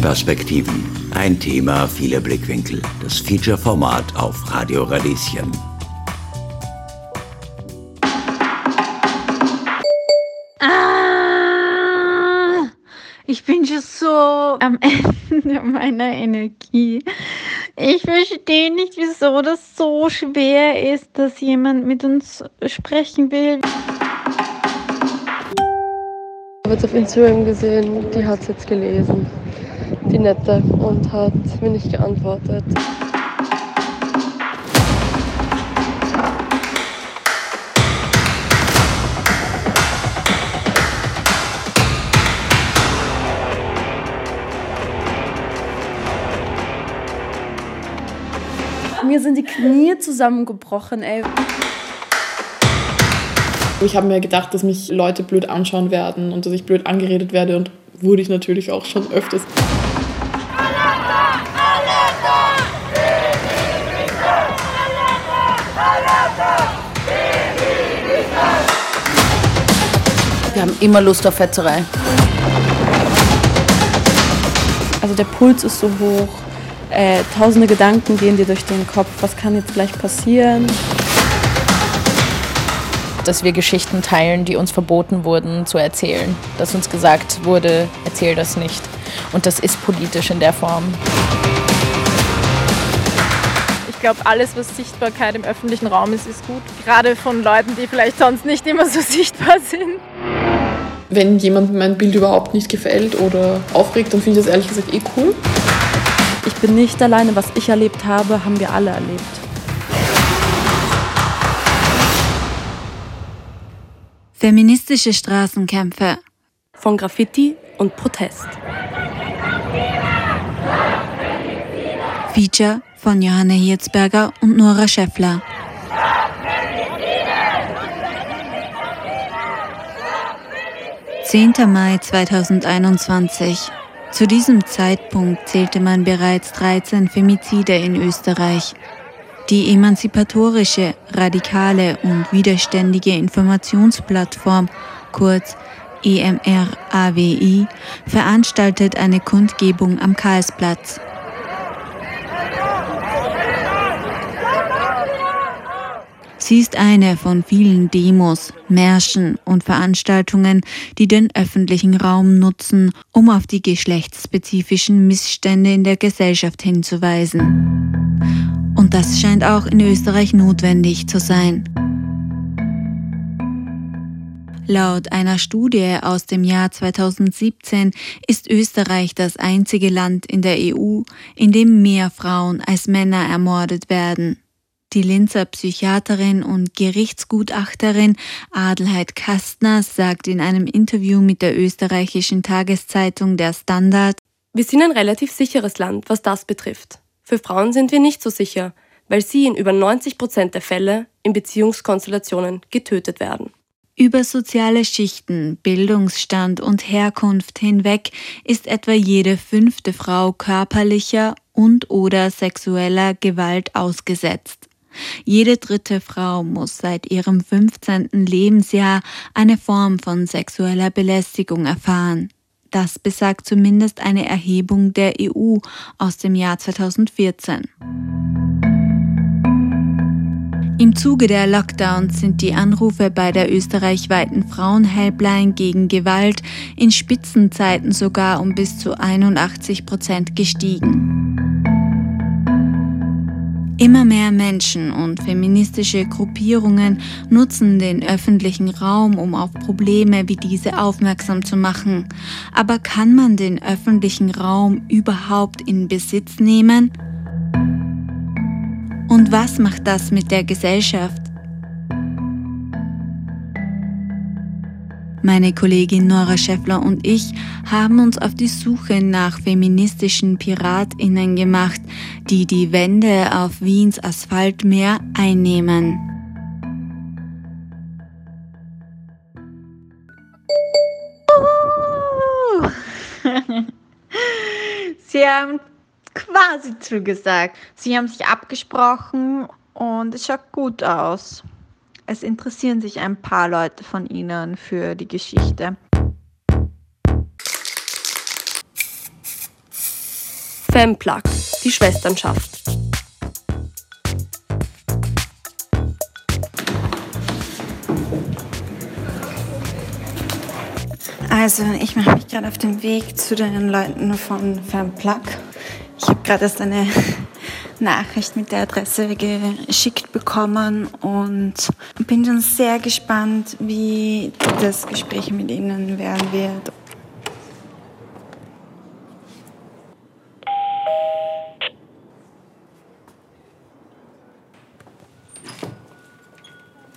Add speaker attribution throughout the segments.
Speaker 1: Perspektiven. Ein Thema, viele Blickwinkel. Das Feature-Format auf Radio Radieschen.
Speaker 2: Ah, ich bin schon so am Ende meiner Energie. Ich verstehe nicht, wieso das so schwer ist, dass jemand mit uns sprechen will.
Speaker 3: Ich habe jetzt auf Instagram gesehen, die hat es jetzt gelesen, die Nette, und hat mir nicht geantwortet.
Speaker 4: Mir sind die Knie zusammengebrochen, ey.
Speaker 5: Ich habe mir gedacht, dass mich Leute blöd anschauen werden und dass ich blöd angeredet werde und wurde ich natürlich auch schon öfters.
Speaker 4: Wir haben immer Lust auf Fetzerei.
Speaker 3: Also der Puls ist so hoch, äh, tausende Gedanken gehen dir durch den Kopf, was kann jetzt gleich passieren?
Speaker 6: dass wir Geschichten teilen, die uns verboten wurden zu erzählen. Dass uns gesagt wurde, erzähl das nicht. Und das ist politisch in der Form.
Speaker 7: Ich glaube, alles, was Sichtbarkeit im öffentlichen Raum ist, ist gut. Gerade von Leuten, die vielleicht sonst nicht immer so sichtbar sind.
Speaker 5: Wenn jemand mein Bild überhaupt nicht gefällt oder aufregt, dann finde ich das ehrlich gesagt eh cool.
Speaker 3: Ich bin nicht alleine, was ich erlebt habe, haben wir alle erlebt.
Speaker 8: Feministische Straßenkämpfe.
Speaker 4: Von Graffiti und Protest.
Speaker 8: Feature von Johanna Hirzberger und Nora Schäffler. Zehnter Mai 2021. Zu diesem Zeitpunkt zählte man bereits 13 Femizide in Österreich. Die emanzipatorische, radikale und widerständige Informationsplattform, kurz EMR-AWI, veranstaltet eine Kundgebung am Karlsplatz. Sie ist eine von vielen Demos, Märschen und Veranstaltungen, die den öffentlichen Raum nutzen, um auf die geschlechtsspezifischen Missstände in der Gesellschaft hinzuweisen. Und das scheint auch in Österreich notwendig zu sein. Laut einer Studie aus dem Jahr 2017 ist Österreich das einzige Land in der EU, in dem mehr Frauen als Männer ermordet werden. Die Linzer Psychiaterin und Gerichtsgutachterin Adelheid Kastner sagt in einem Interview mit der österreichischen Tageszeitung Der Standard,
Speaker 4: Wir sind ein relativ sicheres Land, was das betrifft. Für Frauen sind wir nicht so sicher, weil sie in über 90 Prozent der Fälle in Beziehungskonstellationen getötet werden.
Speaker 8: Über soziale Schichten, Bildungsstand und Herkunft hinweg ist etwa jede fünfte Frau körperlicher und oder sexueller Gewalt ausgesetzt. Jede dritte Frau muss seit ihrem 15. Lebensjahr eine Form von sexueller Belästigung erfahren. Das besagt zumindest eine Erhebung der EU aus dem Jahr 2014. Im Zuge der Lockdowns sind die Anrufe bei der österreichweiten Frauenhelpline gegen Gewalt in Spitzenzeiten sogar um bis zu 81 Prozent gestiegen. Immer mehr Menschen und feministische Gruppierungen nutzen den öffentlichen Raum, um auf Probleme wie diese aufmerksam zu machen. Aber kann man den öffentlichen Raum überhaupt in Besitz nehmen? Und was macht das mit der Gesellschaft? Meine Kollegin Nora Schäffler und ich haben uns auf die Suche nach feministischen Piratinnen gemacht, die die Wände auf Wiens Asphaltmeer einnehmen.
Speaker 2: Sie haben quasi zugesagt. Sie haben sich abgesprochen und es schaut gut aus. Es interessieren sich ein paar Leute von Ihnen für die Geschichte.
Speaker 4: Femplug, die Schwesternschaft.
Speaker 2: Also, ich mache mich gerade auf den Weg zu den Leuten von Femplug. Ich habe gerade erst eine Nachricht mit der Adresse geschickt bekommen und bin schon sehr gespannt, wie das Gespräch mit Ihnen werden wird.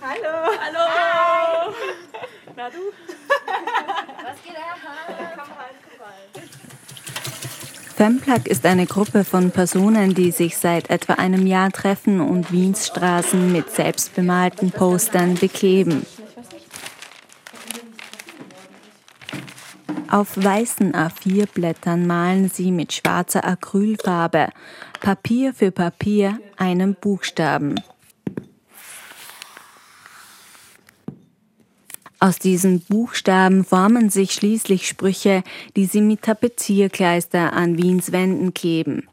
Speaker 9: Hallo. Hallo. Na du?
Speaker 10: Was geht ab? Komm rein, komm rein.
Speaker 8: Femplug ist eine Gruppe von Personen, die sich seit etwa einem Jahr treffen und Wiens Straßen mit selbstbemalten Postern bekleben. Auf weißen A4-Blättern malen sie mit schwarzer Acrylfarbe Papier für Papier einen Buchstaben. Aus diesen Buchstaben formen sich schließlich Sprüche, die sie mit Tapezierkleister an Wiens Wänden kleben.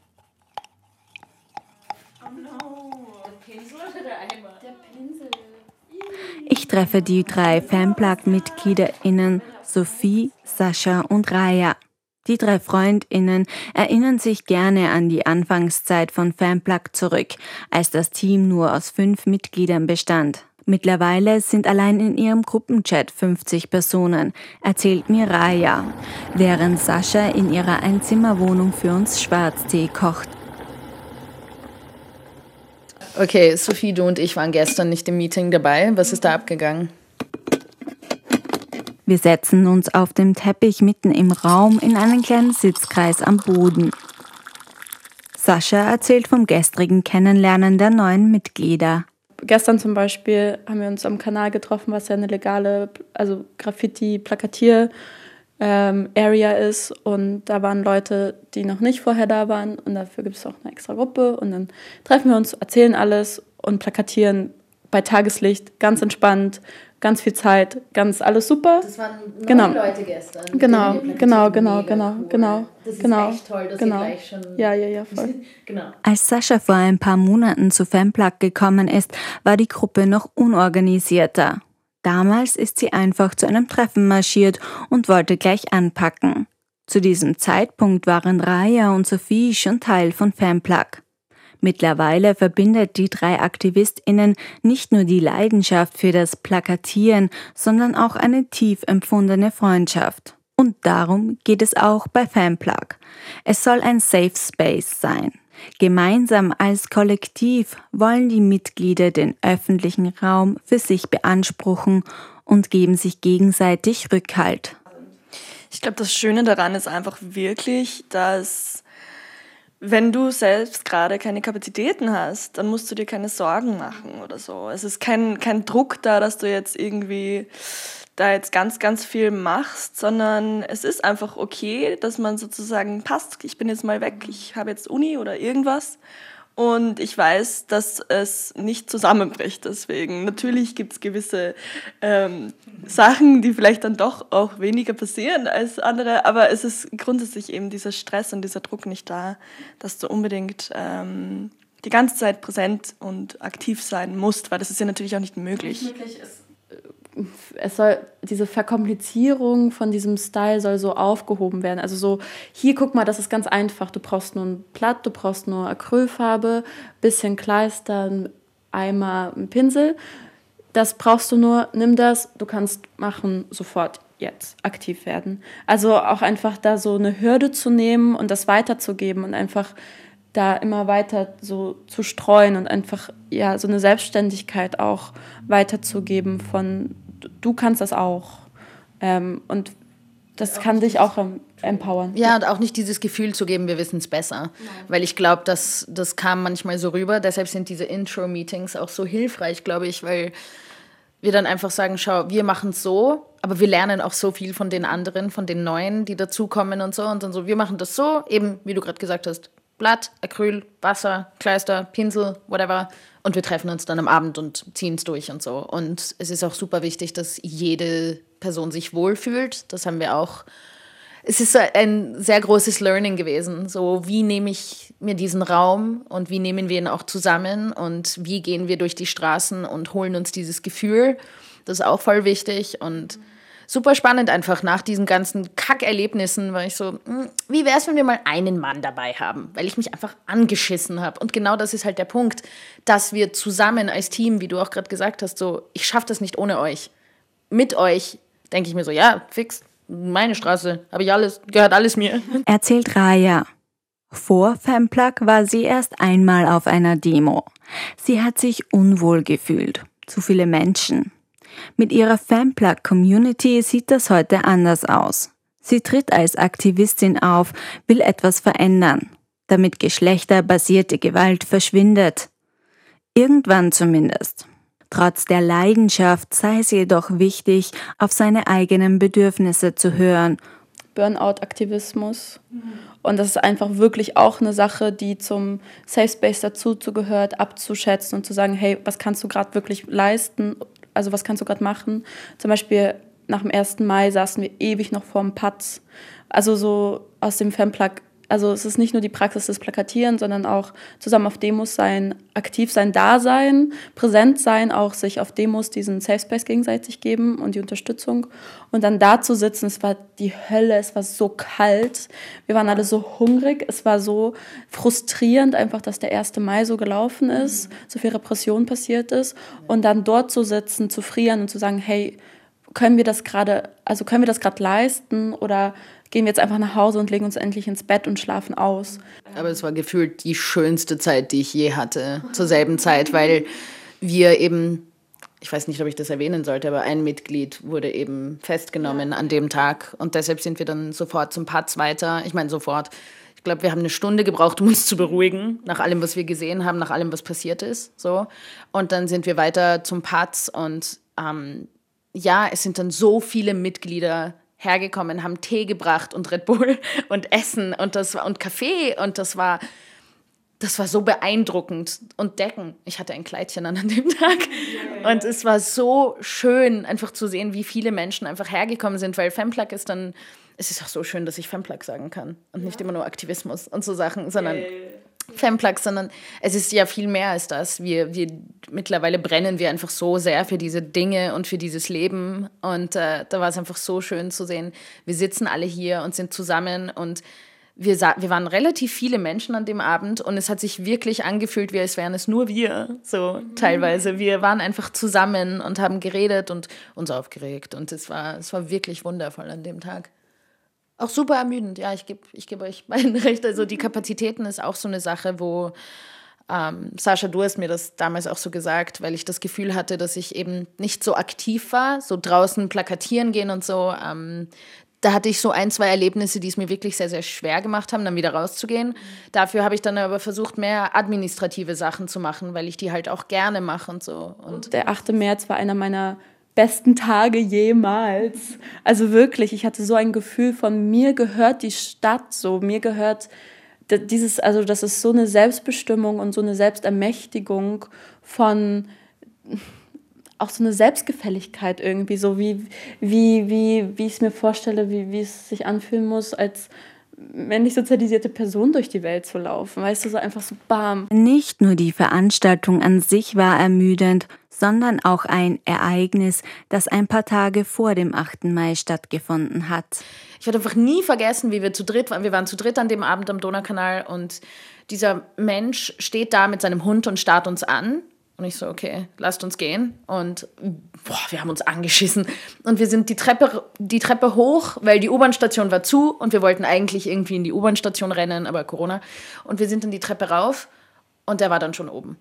Speaker 8: Ich treffe die drei Fanplug-MitgliederInnen Sophie, Sascha und Raya. Die drei FreundInnen erinnern sich gerne an die Anfangszeit von Fanplug zurück, als das Team nur aus fünf Mitgliedern bestand. Mittlerweile sind allein in ihrem Gruppenchat 50 Personen, erzählt mir Raya, während Sascha in ihrer Einzimmerwohnung für uns Schwarztee kocht.
Speaker 6: Okay, Sophie, du und ich waren gestern nicht im Meeting dabei. Was ist da abgegangen?
Speaker 8: Wir setzen uns auf dem Teppich mitten im Raum in einen kleinen Sitzkreis am Boden. Sascha erzählt vom gestrigen Kennenlernen der neuen Mitglieder
Speaker 11: gestern zum Beispiel haben wir uns am Kanal getroffen, was ja eine legale, also Graffiti-Plakatier- ähm, Area ist. Und da waren Leute, die noch nicht vorher da waren. Und dafür gibt es auch eine extra Gruppe. Und dann treffen wir uns, erzählen alles und plakatieren bei Tageslicht, ganz entspannt, ganz viel Zeit, ganz alles super.
Speaker 10: Das waren neun
Speaker 11: genau.
Speaker 10: Leute gestern.
Speaker 11: Genau, genau, genau, genau,
Speaker 10: cool.
Speaker 11: genau.
Speaker 10: Das ist
Speaker 11: genau,
Speaker 10: echt toll, dass
Speaker 11: genau.
Speaker 10: ihr gleich schon...
Speaker 11: Ja, ja, ja, voll.
Speaker 10: genau.
Speaker 8: Als Sascha vor ein paar Monaten zu Femplug gekommen ist, war die Gruppe noch unorganisierter. Damals ist sie einfach zu einem Treffen marschiert und wollte gleich anpacken. Zu diesem Zeitpunkt waren Raya und Sophie schon Teil von Femplug. Mittlerweile verbindet die drei AktivistInnen nicht nur die Leidenschaft für das Plakatieren, sondern auch eine tief empfundene Freundschaft. Und darum geht es auch bei Fanplug. Es soll ein Safe Space sein. Gemeinsam als Kollektiv wollen die Mitglieder den öffentlichen Raum für sich beanspruchen und geben sich gegenseitig Rückhalt.
Speaker 12: Ich glaube, das Schöne daran ist einfach wirklich, dass wenn du selbst gerade keine Kapazitäten hast, dann musst du dir keine Sorgen machen oder so. Es ist kein, kein Druck da, dass du jetzt irgendwie da jetzt ganz, ganz viel machst, sondern es ist einfach okay, dass man sozusagen passt, ich bin jetzt mal weg, ich habe jetzt Uni oder irgendwas und ich weiß, dass es nicht zusammenbricht. Deswegen, natürlich gibt es gewisse ähm, Sachen, die vielleicht dann doch auch weniger passieren als andere, aber es ist grundsätzlich eben dieser Stress und dieser Druck nicht da, dass du unbedingt ähm, die ganze Zeit präsent und aktiv sein musst, weil das ist ja natürlich auch nicht möglich.
Speaker 11: Nicht möglich ist es soll diese Verkomplizierung von diesem Style soll so aufgehoben werden. Also so hier guck mal, das ist ganz einfach. Du brauchst nur ein Blatt, du brauchst nur Acrylfarbe, bisschen Kleister, ein Eimer, ein Pinsel. Das brauchst du nur. Nimm das, du kannst machen sofort jetzt aktiv werden. Also auch einfach da so eine Hürde zu nehmen und das weiterzugeben und einfach da immer weiter so zu streuen und einfach ja so eine Selbstständigkeit auch weiterzugeben von du kannst das auch ähm, und das kann dich auch empowern.
Speaker 6: Ja, und auch nicht dieses Gefühl zu geben, wir wissen es besser. Nein. Weil ich glaube, das, das kam manchmal so rüber. Deshalb sind diese Intro-Meetings auch so hilfreich, glaube ich, weil wir dann einfach sagen, schau, wir machen es so, aber wir lernen auch so viel von den anderen, von den Neuen, die dazukommen und so. Und dann so, wir machen das so, eben, wie du gerade gesagt hast, Blatt, Acryl, Wasser, Kleister, Pinsel, whatever. Und wir treffen uns dann am Abend und ziehen es durch und so. Und es ist auch super wichtig, dass jede Person sich wohlfühlt. Das haben wir auch es ist ein sehr großes Learning gewesen. So, wie nehme ich mir diesen Raum und wie nehmen wir ihn auch zusammen und wie gehen wir durch die Straßen und holen uns dieses Gefühl. Das ist auch voll wichtig und super spannend einfach nach diesen ganzen Kackerlebnissen, weil ich so, hm, wie wäre es, wenn wir mal einen Mann dabei haben, weil ich mich einfach angeschissen habe. Und genau das ist halt der Punkt, dass wir zusammen als Team, wie du auch gerade gesagt hast, so, ich schaffe das nicht ohne euch. Mit euch denke ich mir so, ja, fix, meine Straße, habe ich alles, gehört alles mir.
Speaker 8: Erzählt Raya. Vor Femplug war sie erst einmal auf einer Demo. Sie hat sich unwohl gefühlt. Zu viele Menschen. Mit ihrer Femplug-Community sieht das heute anders aus. Sie tritt als Aktivistin auf, will etwas verändern, damit geschlechterbasierte Gewalt verschwindet. Irgendwann zumindest. Trotz der Leidenschaft sei es jedoch wichtig, auf seine eigenen Bedürfnisse zu hören.
Speaker 11: Burnout-Aktivismus. Und das ist einfach wirklich auch eine Sache, die zum Safe Space dazu gehört, abzuschätzen und zu sagen, hey, was kannst du gerade wirklich leisten? Also was kannst du gerade machen? Zum Beispiel nach dem 1. Mai saßen wir ewig noch vorm Patz. Also so aus dem Femplug also es ist nicht nur die Praxis des Plakatieren, sondern auch zusammen auf Demos sein, aktiv sein, da sein, präsent sein, auch sich auf Demos diesen Safe Space gegenseitig geben und die Unterstützung. Und dann da zu sitzen, es war die Hölle, es war so kalt, wir waren alle so hungrig, es war so frustrierend einfach, dass der 1. Mai so gelaufen ist, so viel Repression passiert ist. Und dann dort zu sitzen, zu frieren und zu sagen, hey, können wir das gerade, also können wir das gerade leisten oder gehen wir jetzt einfach nach Hause und legen uns endlich ins Bett und schlafen aus.
Speaker 6: Aber es war gefühlt die schönste Zeit, die ich je hatte, zur selben Zeit, weil wir eben, ich weiß nicht, ob ich das erwähnen sollte, aber ein Mitglied wurde eben festgenommen an dem Tag und deshalb sind wir dann sofort zum Patz weiter. Ich meine, sofort. Ich glaube, wir haben eine Stunde gebraucht, um uns zu beruhigen, nach allem, was wir gesehen haben, nach allem, was passiert ist. So. Und dann sind wir weiter zum Patz und ähm, ja, es sind dann so viele Mitglieder hergekommen, haben Tee gebracht und Red Bull und Essen und das war und Kaffee und das war das war so beeindruckend und Decken. Ich hatte ein Kleidchen an an dem Tag und es war so schön einfach zu sehen, wie viele Menschen einfach hergekommen sind, weil Femplug ist dann es ist auch so schön, dass ich Femplug sagen kann und nicht immer nur Aktivismus und so Sachen, sondern Femplug, sondern es ist ja viel mehr als das. Wir, wir mittlerweile brennen wir einfach so sehr für diese Dinge und für dieses Leben. Und äh, da war es einfach so schön zu sehen. Wir sitzen alle hier und sind zusammen und wir, wir waren relativ viele Menschen an dem Abend und es hat sich wirklich angefühlt, wie als wären es nur wir, so teilweise. Wir waren einfach zusammen und haben geredet und uns aufgeregt und es war, es war wirklich wundervoll an dem Tag. Auch super ermüdend, ja, ich gebe ich geb euch beiden recht. Also die Kapazitäten ist auch so eine Sache, wo ähm, Sascha, du hast mir das damals auch so gesagt, weil ich das Gefühl hatte, dass ich eben nicht so aktiv war, so draußen plakatieren gehen und so. Ähm, da hatte ich so ein, zwei Erlebnisse, die es mir wirklich sehr, sehr schwer gemacht haben, dann wieder rauszugehen. Dafür habe ich dann aber versucht, mehr administrative Sachen zu machen, weil ich die halt auch gerne mache und so. Und
Speaker 11: der 8. März war einer meiner besten Tage jemals. Also wirklich, ich hatte so ein Gefühl von mir gehört die Stadt so, mir gehört dieses, also das ist so eine Selbstbestimmung und so eine Selbstermächtigung von auch so eine Selbstgefälligkeit irgendwie, so wie, wie, wie, wie ich es mir vorstelle, wie, wie es sich anfühlen muss, als männlich sozialisierte Person durch die Welt zu laufen. Weißt du, so einfach so bam.
Speaker 8: Nicht nur die Veranstaltung an sich war ermüdend, sondern auch ein Ereignis, das ein paar Tage vor dem 8. Mai stattgefunden hat.
Speaker 6: Ich werde einfach nie vergessen, wie wir zu dritt waren. Wir waren zu dritt an dem Abend am Donaukanal und dieser Mensch steht da mit seinem Hund und starrt uns an. Und ich so, okay, lasst uns gehen. Und boah, wir haben uns angeschissen. Und wir sind die Treppe, die Treppe hoch, weil die U-Bahn-Station war zu und wir wollten eigentlich irgendwie in die U-Bahn-Station rennen, aber Corona. Und wir sind dann die Treppe rauf und der war dann schon oben.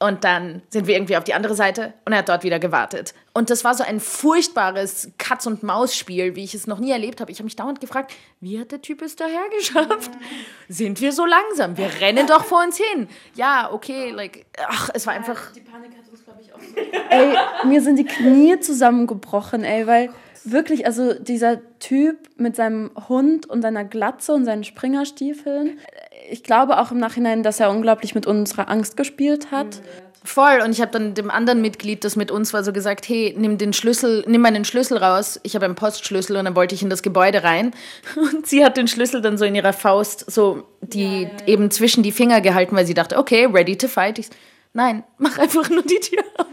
Speaker 6: Und dann sind wir irgendwie auf die andere Seite und er hat dort wieder gewartet. Und das war so ein furchtbares Katz-und-Maus-Spiel, wie ich es noch nie erlebt habe. Ich habe mich dauernd gefragt, wie hat der Typ es daher geschafft? Sind wir so langsam? Wir rennen doch vor uns hin. Ja, okay, like, ach, es war einfach. Die Panik hat uns, glaube
Speaker 11: ich, auch so. ey, mir sind die Knie zusammengebrochen, ey, weil wirklich, also dieser Typ mit seinem Hund und seiner Glatze und seinen Springerstiefeln, ich glaube auch im Nachhinein, dass er unglaublich mit unserer Angst gespielt hat.
Speaker 6: Voll. Und ich habe dann dem anderen Mitglied, das mit uns war, so gesagt, hey, nimm den Schlüssel, nimm meinen Schlüssel raus. Ich habe einen Postschlüssel und dann wollte ich in das Gebäude rein. Und sie hat den Schlüssel dann so in ihrer Faust, so die ja, ja, ja. eben zwischen die Finger gehalten, weil sie dachte, okay, ready to fight. Ich, nein, mach einfach nur die Tür auf.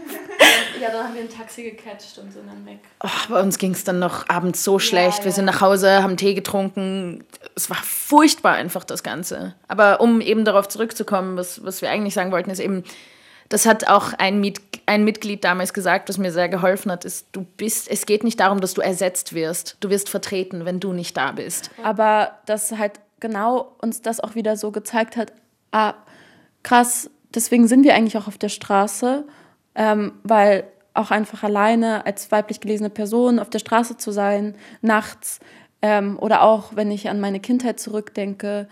Speaker 11: Ja, dann haben wir ein Taxi gecatcht und sind dann weg.
Speaker 6: Oh, bei uns ging es dann noch abends so schlecht. Ja, wir sind nach Hause, haben Tee getrunken. Es war furchtbar einfach, das Ganze. Aber um eben darauf zurückzukommen, was, was wir eigentlich sagen wollten, ist eben, das hat auch ein, Mit ein Mitglied damals gesagt, was mir sehr geholfen hat, ist, du bist, es geht nicht darum, dass du ersetzt wirst. Du wirst vertreten, wenn du nicht da bist.
Speaker 11: Aber dass halt genau uns das auch wieder so gezeigt hat, ah, krass, deswegen sind wir eigentlich auch auf der Straße, ähm, weil auch einfach alleine als weiblich gelesene Person auf der Straße zu sein, nachts, ähm, oder auch wenn ich an meine Kindheit zurückdenke,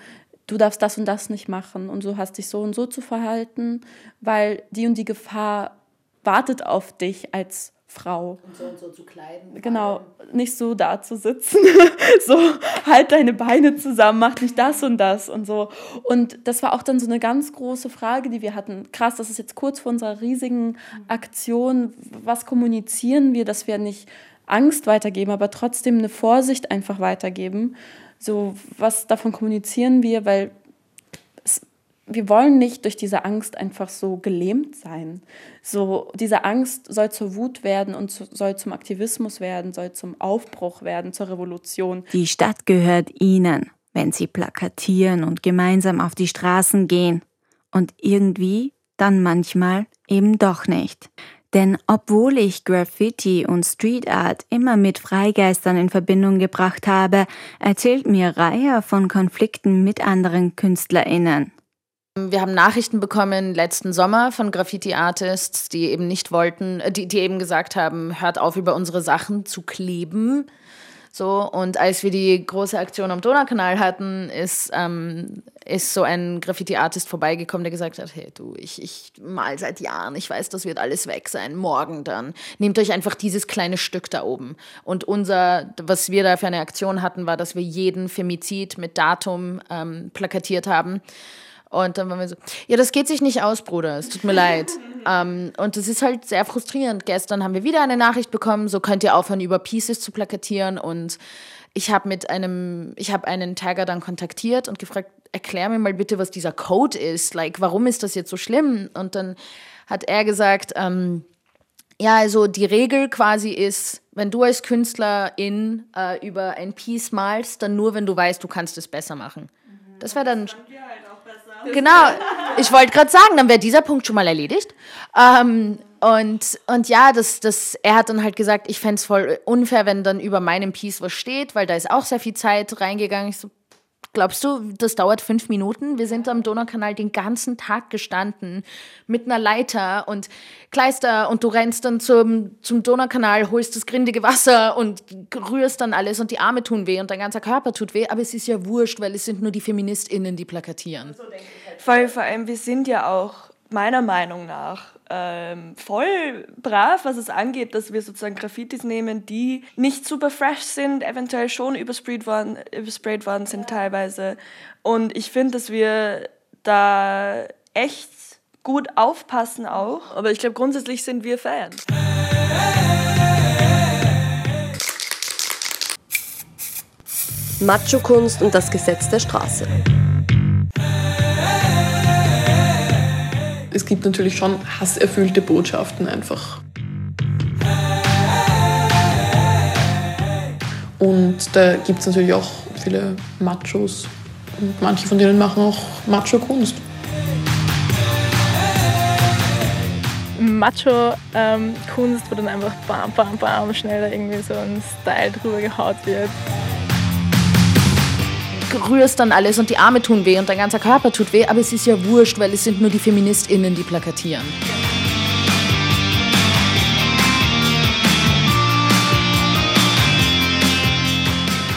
Speaker 11: du darfst das und das nicht machen und so hast dich so und so zu verhalten, weil die und die Gefahr wartet auf dich als Frau.
Speaker 6: Und so und so zu kleiden.
Speaker 11: Genau, nicht so da zu sitzen, so halt deine Beine zusammen, mach nicht das und das und so. Und das war auch dann so eine ganz große Frage, die wir hatten. Krass, das ist jetzt kurz vor unserer riesigen Aktion. Was kommunizieren wir, dass wir nicht Angst weitergeben, aber trotzdem eine Vorsicht einfach weitergeben? So, was davon kommunizieren wir, weil wir wollen nicht durch diese Angst einfach so gelähmt sein. So, diese Angst soll zur Wut werden und zu, soll zum Aktivismus werden, soll zum Aufbruch werden, zur Revolution.
Speaker 8: Die Stadt gehört ihnen, wenn sie plakatieren und gemeinsam auf die Straßen gehen. Und irgendwie dann manchmal eben doch nicht. Denn obwohl ich Graffiti und Street Art immer mit Freigeistern in Verbindung gebracht habe, erzählt mir Reihe von Konflikten mit anderen KünstlerInnen.
Speaker 6: Wir haben Nachrichten bekommen letzten Sommer von Graffiti-Artists, die eben nicht wollten, äh, die, die eben gesagt haben, hört auf, über unsere Sachen zu kleben. So, und als wir die große Aktion am Donaukanal hatten, ist, ähm, ist so ein Graffiti-Artist vorbeigekommen, der gesagt hat, hey du, ich, ich mal seit Jahren, ich weiß, das wird alles weg sein, morgen dann. Nehmt euch einfach dieses kleine Stück da oben. Und unser, was wir da für eine Aktion hatten, war, dass wir jeden Femizid mit Datum ähm, plakatiert haben. Und dann waren wir so, ja, das geht sich nicht aus, Bruder, es tut mir leid. Ähm, und das ist halt sehr frustrierend. Gestern haben wir wieder eine Nachricht bekommen, so könnt ihr aufhören, über Pieces zu plakatieren. Und ich habe mit einem, ich habe einen Tagger dann kontaktiert und gefragt, erklär mir mal bitte, was dieser Code ist. Like, warum ist das jetzt so schlimm? Und dann hat er gesagt, ähm, ja, also die Regel quasi ist, wenn du als Künstlerin äh, über ein Piece malst, dann nur, wenn du weißt, du kannst es besser machen. Das wäre dann. Genau, ich wollte gerade sagen, dann wäre dieser Punkt schon mal erledigt. Ähm, und, und ja, das, das, er hat dann halt gesagt, ich fände es voll unfair, wenn dann über meinem Piece was steht, weil da ist auch sehr viel Zeit reingegangen. Ich so, Glaubst du, das dauert fünf Minuten? Wir sind am Donaukanal den ganzen Tag gestanden mit einer Leiter und Kleister und du rennst dann zum, zum Donaukanal, holst das grindige Wasser und rührst dann alles und die Arme tun weh und dein ganzer Körper tut weh, aber es ist ja wurscht, weil es sind nur die FeministInnen, die plakatieren.
Speaker 12: Vor allem, wir sind ja auch meiner Meinung nach ähm, voll brav, was es angeht, dass wir sozusagen Graffitis nehmen, die nicht super fresh sind, eventuell schon übersprayt worden, übersprayt worden sind teilweise. Und ich finde, dass wir da echt gut aufpassen auch. Aber ich glaube, grundsätzlich sind wir Fans.
Speaker 4: Macho-Kunst und das Gesetz der Straße.
Speaker 5: Es gibt natürlich schon hasserfüllte Botschaften einfach. Und da gibt es natürlich auch viele Machos und manche von denen machen auch Macho-Kunst.
Speaker 7: Macho-Kunst, ähm, wo dann einfach bam, bam, bam schnell irgendwie so ein Style drüber gehaut wird
Speaker 6: rührst dann alles und die Arme tun weh und dein ganzer Körper tut weh, aber es ist ja wurscht, weil es sind nur die FeministInnen, die plakatieren.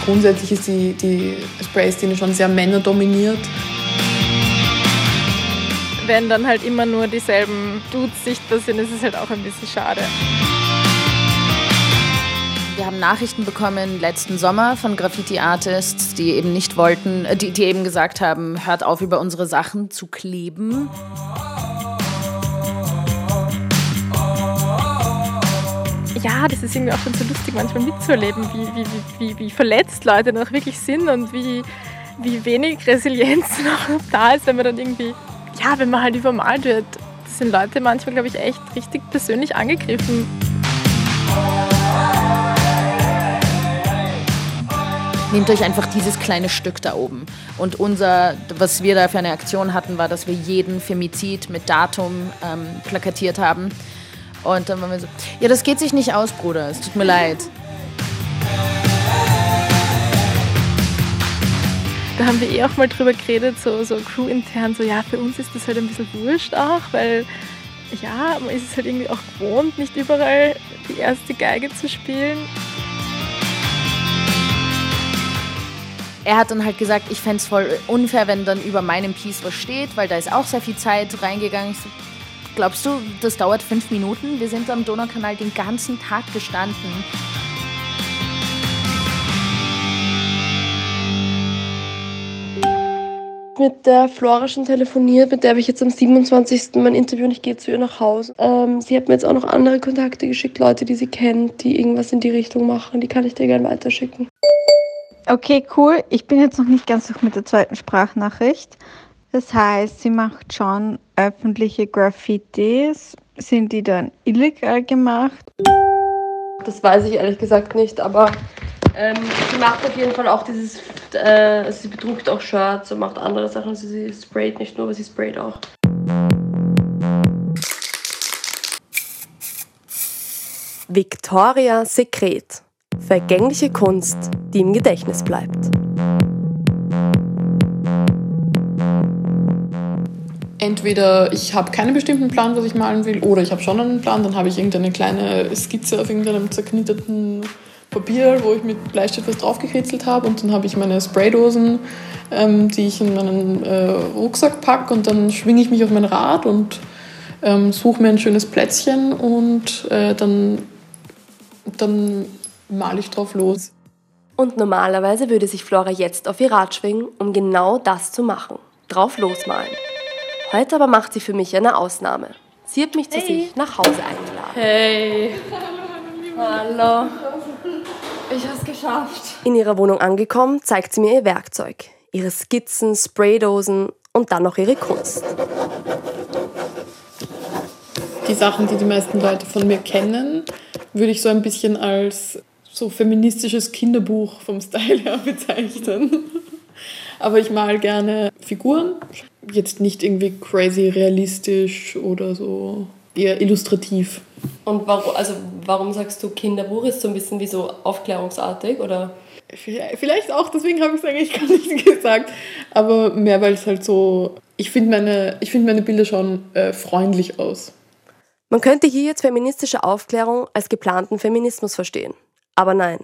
Speaker 5: Grundsätzlich ist die, die Spray-Szene schon sehr männerdominiert.
Speaker 7: Wenn dann halt immer nur dieselben Dudes sichtbar sind, ist es halt auch ein bisschen schade.
Speaker 6: Wir haben Nachrichten bekommen letzten Sommer von Graffiti-Artists, die eben nicht wollten, äh, die, die eben gesagt haben, hört auf, über unsere Sachen zu kleben.
Speaker 7: ja, das ist irgendwie auch schon so lustig, manchmal mitzuerleben, wie, wie, wie, wie verletzt Leute noch wirklich sind und wie, wie wenig Resilienz noch da ist, wenn man dann irgendwie, ja, wenn man halt übermalt wird. Das sind Leute manchmal, glaube ich, echt richtig persönlich angegriffen.
Speaker 6: Nehmt euch einfach dieses kleine Stück da oben. Und unser, was wir da für eine Aktion hatten, war, dass wir jeden Femizid mit Datum ähm, plakatiert haben. Und dann waren wir so, ja, das geht sich nicht aus, Bruder, es tut mir leid.
Speaker 7: Da haben wir eh auch mal drüber geredet, so, so crew-intern, so ja, für uns ist das halt ein bisschen wurscht auch, weil ja, man ist es halt irgendwie auch gewohnt, nicht überall die erste Geige zu spielen.
Speaker 6: Er hat dann halt gesagt, ich fände es voll unfair, wenn dann über meinem Piece was steht, weil da ist auch sehr viel Zeit reingegangen. So, glaubst du, das dauert fünf Minuten? Wir sind am Donaukanal den ganzen Tag gestanden.
Speaker 3: mit der Flora schon telefoniert, mit der habe ich jetzt am 27. mein Interview und ich gehe zu ihr nach Hause. Ähm, sie hat mir jetzt auch noch andere Kontakte geschickt, Leute, die sie kennt, die irgendwas in die Richtung machen. Die kann ich dir gerne weiterschicken.
Speaker 2: Okay, cool. Ich bin jetzt noch nicht ganz durch mit der zweiten Sprachnachricht. Das heißt, sie macht schon öffentliche Graffitis. Sind die dann illegal gemacht?
Speaker 3: Das weiß ich ehrlich gesagt nicht, aber ähm, sie macht auf jeden Fall auch dieses, äh, sie bedruckt auch Shirts und macht andere Sachen. Also sie sprayt nicht nur, aber sie sprayt auch.
Speaker 4: Victoria Sekret. Vergängliche Kunst, die im Gedächtnis bleibt.
Speaker 5: Entweder ich habe keinen bestimmten Plan, was ich malen will, oder ich habe schon einen Plan, dann habe ich irgendeine kleine Skizze auf irgendeinem zerknitterten Papier, wo ich mit Bleistift was draufgekritzelt habe und dann habe ich meine Spraydosen, ähm, die ich in meinen äh, Rucksack packe und dann schwinge ich mich auf mein Rad und ähm, suche mir ein schönes Plätzchen und äh, dann, dann male ich drauf los.
Speaker 4: Und normalerweise würde sich Flora jetzt auf ihr Rad schwingen, um genau das zu machen. Drauf losmalen. Heute aber macht sie für mich eine Ausnahme. Sie hat mich zu
Speaker 11: Hey.
Speaker 4: sich nach Hause eingeladen.
Speaker 11: Hey. Hallo. Ich hab's geschafft.
Speaker 4: In ihrer Wohnung angekommen, zeigt sie mir ihr Werkzeug. Ihre Skizzen, Spraydosen und dann noch ihre Kunst.
Speaker 5: Die Sachen, die die meisten Leute von mir kennen, würde ich so ein bisschen als so feministisches Kinderbuch vom Style her bezeichnen. Aber ich mal gerne Figuren, jetzt nicht irgendwie crazy realistisch oder so, eher illustrativ.
Speaker 4: Und warum, also warum sagst du Kinderbuch? Ist so ein bisschen wie so aufklärungsartig oder?
Speaker 5: Vielleicht auch, deswegen habe ich es eigentlich gar nicht gesagt. Aber mehr, weil es halt so. Ich finde meine, ich find meine Bilder schon äh, freundlich aus.
Speaker 4: Man könnte hier jetzt feministische Aufklärung als geplanten Feminismus verstehen. Aber nein.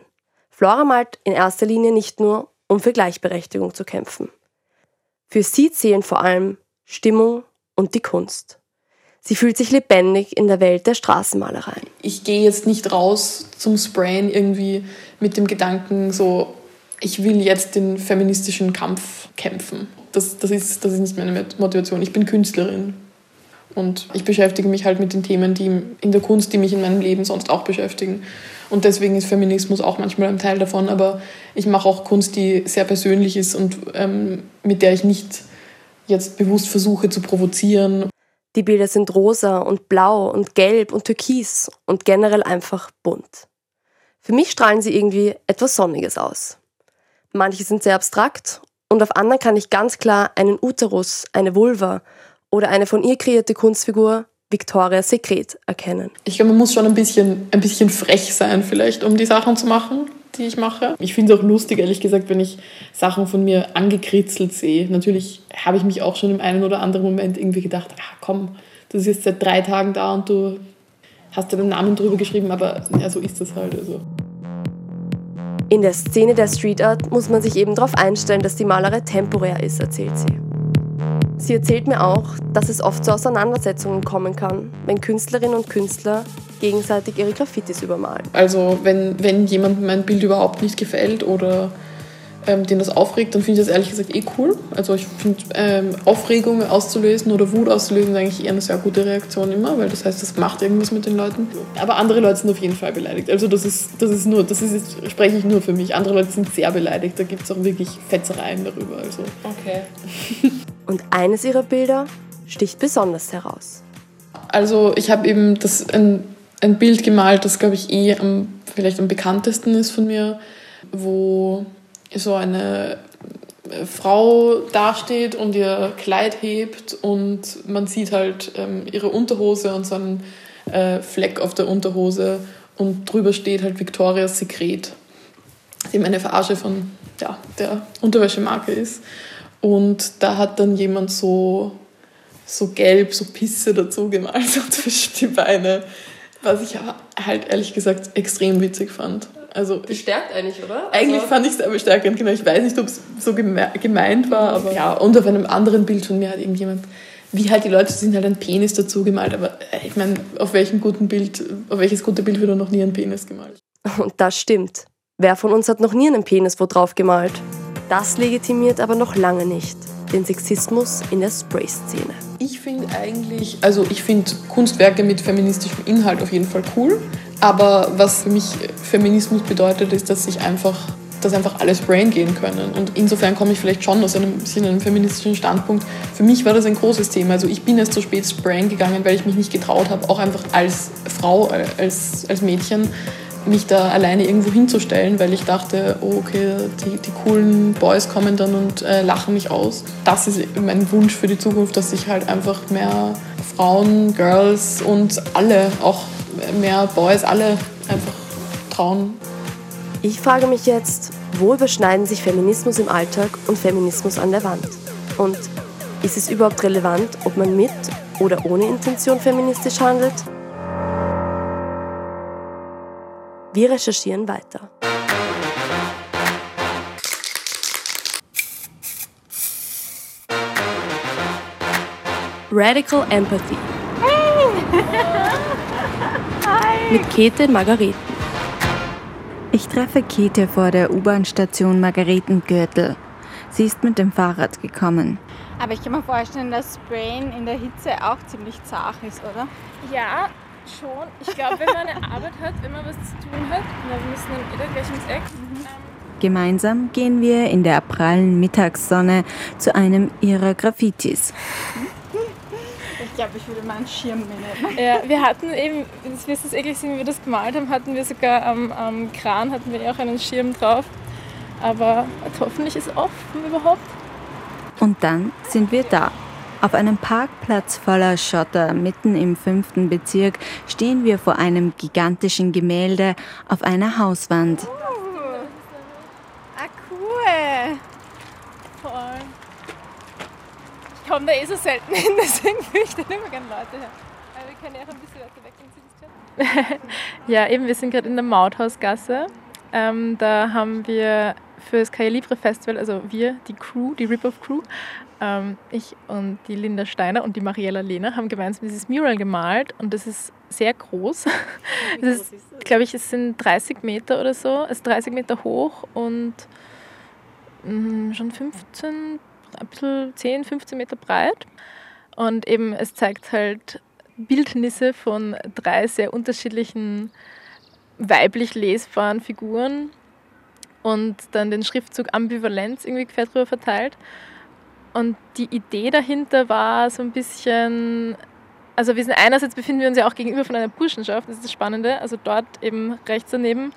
Speaker 4: Flora malt in erster Linie nicht nur, um für Gleichberechtigung zu kämpfen. Für sie zählen vor allem Stimmung und die Kunst. Sie fühlt sich lebendig in der Welt der Straßenmalerei.
Speaker 5: Ich gehe jetzt nicht raus zum Sprayen irgendwie mit dem Gedanken so, ich will jetzt den feministischen Kampf kämpfen. Das, das, ist, das ist nicht meine Motivation. Ich bin Künstlerin. Und ich beschäftige mich halt mit den Themen, die in der Kunst, die mich in meinem Leben sonst auch beschäftigen. Und deswegen ist Feminismus auch manchmal ein Teil davon. Aber ich mache auch Kunst, die sehr persönlich ist und ähm, mit der ich nicht jetzt bewusst versuche zu provozieren.
Speaker 4: Die Bilder sind rosa und blau und gelb und türkis und generell einfach bunt. Für mich strahlen sie irgendwie etwas Sonniges aus. Manche sind sehr abstrakt und auf anderen kann ich ganz klar einen Uterus, eine Vulva oder eine von ihr kreierte Kunstfigur Victoria Sekret erkennen.
Speaker 5: Ich glaube, man muss schon ein bisschen, ein bisschen frech sein, vielleicht, um die Sachen zu machen, die ich mache. Ich finde es auch lustig, ehrlich gesagt, wenn ich Sachen von mir angekritzelt sehe. Natürlich habe ich mich auch schon im einen oder anderen Moment irgendwie gedacht, ah, komm, das ist jetzt seit drei Tagen da und du hast deinen Namen drüber geschrieben, aber ja, so ist das halt. Also.
Speaker 4: In der Szene der Street Art muss man sich eben darauf einstellen, dass die Malerei temporär ist, erzählt sie. Sie erzählt mir auch, dass es oft zu Auseinandersetzungen kommen kann, wenn Künstlerinnen und Künstler gegenseitig ihre Graffitis übermalen.
Speaker 5: Also wenn, wenn jemandem mein Bild überhaupt nicht gefällt oder ähm, den das aufregt, dann finde ich das ehrlich gesagt eh cool. Also ich finde, ähm, Aufregung auszulösen oder Wut auszulösen ist eigentlich eher eine sehr gute Reaktion immer, weil das heißt, das macht irgendwas mit den Leuten. Aber andere Leute sind auf jeden Fall beleidigt. Also das ist, das ist nur, das ist jetzt, spreche ich nur für mich. Andere Leute sind sehr beleidigt, da gibt es auch wirklich Fetzereien darüber. Also.
Speaker 4: Okay. Und eines ihrer Bilder sticht besonders heraus.
Speaker 5: Also ich habe eben das, ein, ein Bild gemalt, das glaube ich eh am, vielleicht am bekanntesten ist von mir, wo so eine Frau dasteht und ihr Kleid hebt und man sieht halt ähm, ihre Unterhose und so einen äh, Fleck auf der Unterhose und drüber steht halt Victorias Sekret, das eben eine Verarsche von ja, der Unterwäschemarke ist. Und da hat dann jemand so, so gelb, so Pisse dazu gemalt, so zwischen die Beine, was ich halt ehrlich gesagt extrem witzig fand. Also
Speaker 4: Bestärkt eigentlich, oder?
Speaker 5: Eigentlich
Speaker 4: also
Speaker 5: fand ich es sehr bestärkend, genau. Ich weiß nicht, ob es so geme gemeint war, aber ja. Und auf einem anderen Bild von mir hat irgendjemand, wie halt die Leute sind halt ein Penis dazu gemalt, aber äh, ich meine, auf welchem guten Bild, auf welches gute Bild wird noch nie ein Penis gemalt?
Speaker 4: Und das stimmt. Wer von uns hat noch nie einen Penis wo drauf gemalt? Das legitimiert aber noch lange nicht den Sexismus in der Spray-Szene.
Speaker 5: Ich finde eigentlich, also ich finde Kunstwerke mit feministischem Inhalt auf jeden Fall cool. Aber was für mich Feminismus bedeutet, ist, dass sich einfach dass einfach alle sprayen gehen können. Und insofern komme ich vielleicht schon aus einem, einem feministischen Standpunkt. Für mich war das ein großes Thema. Also ich bin erst so spät sprayen gegangen, weil ich mich nicht getraut habe, auch einfach als Frau, als, als Mädchen, mich da alleine irgendwo hinzustellen, weil ich dachte, oh okay, die, die coolen Boys kommen dann und äh, lachen mich aus. Das ist mein Wunsch für die Zukunft, dass sich halt einfach mehr Frauen, Girls und alle, auch mehr Boys, alle einfach trauen.
Speaker 4: Ich frage mich jetzt, wo überschneiden sich Feminismus im Alltag und Feminismus an der Wand? Und ist es überhaupt relevant, ob man mit oder ohne Intention feministisch handelt? Wir recherchieren weiter. Radical Empathy.
Speaker 8: Hey. Mit Käthe Margareten. Ich treffe Käthe vor der U-Bahn-Station Margaretengürtel. Sie ist mit dem Fahrrad gekommen.
Speaker 2: Aber ich kann mir vorstellen, dass Sprayen in der Hitze auch ziemlich zart ist, oder?
Speaker 7: Ja, schon. Ich glaube, wenn man eine Arbeit hat, wenn man was zu tun hat, na, wir müssen dann eh gleich ins Eck. Mhm.
Speaker 8: Gemeinsam gehen wir in der prallen Mittagssonne zu einem ihrer Graffitis.
Speaker 2: Ich glaube, ich würde mal einen Schirm nehmen.
Speaker 7: Ja, wir hatten eben, das wirst es eklig sehen, wie wir das gemalt haben, hatten wir sogar am, am Kran hatten wir auch einen Schirm drauf. Aber hoffentlich ist es offen überhaupt.
Speaker 8: Und dann sind wir da. Auf einem Parkplatz voller Schotter mitten im fünften Bezirk stehen wir vor einem gigantischen Gemälde auf einer Hauswand.
Speaker 2: Uh. Ah, cool.
Speaker 7: Voll. Ich komme da eh so selten hin, deswegen fühle ich dann immer gerne Leute her. Aber wir können ja auch ein bisschen weiter weg, wenn Sie das können. ja, eben, wir sind gerade in der Mauthausgasse. Ähm, da haben wir für das Calle Libre Festival, also wir, die Crew, die Rip-Off Crew, ähm, ich und die Linda Steiner und die Mariella Lehner haben gemeinsam dieses Mural gemalt und das ist sehr groß. Es ist, glaube ich, es sind 30 Meter oder so, es ist 30 Meter hoch und mh, schon 15, ein bisschen 10, 15 Meter breit. Und eben es zeigt halt Bildnisse von drei sehr unterschiedlichen weiblich lesbaren Figuren und dann den Schriftzug Ambivalenz irgendwie quer drüber verteilt. Und die Idee dahinter war so ein bisschen, also wir sind einerseits befinden wir uns ja auch gegenüber von einer Burschenschaft, das ist das Spannende, also dort eben rechts daneben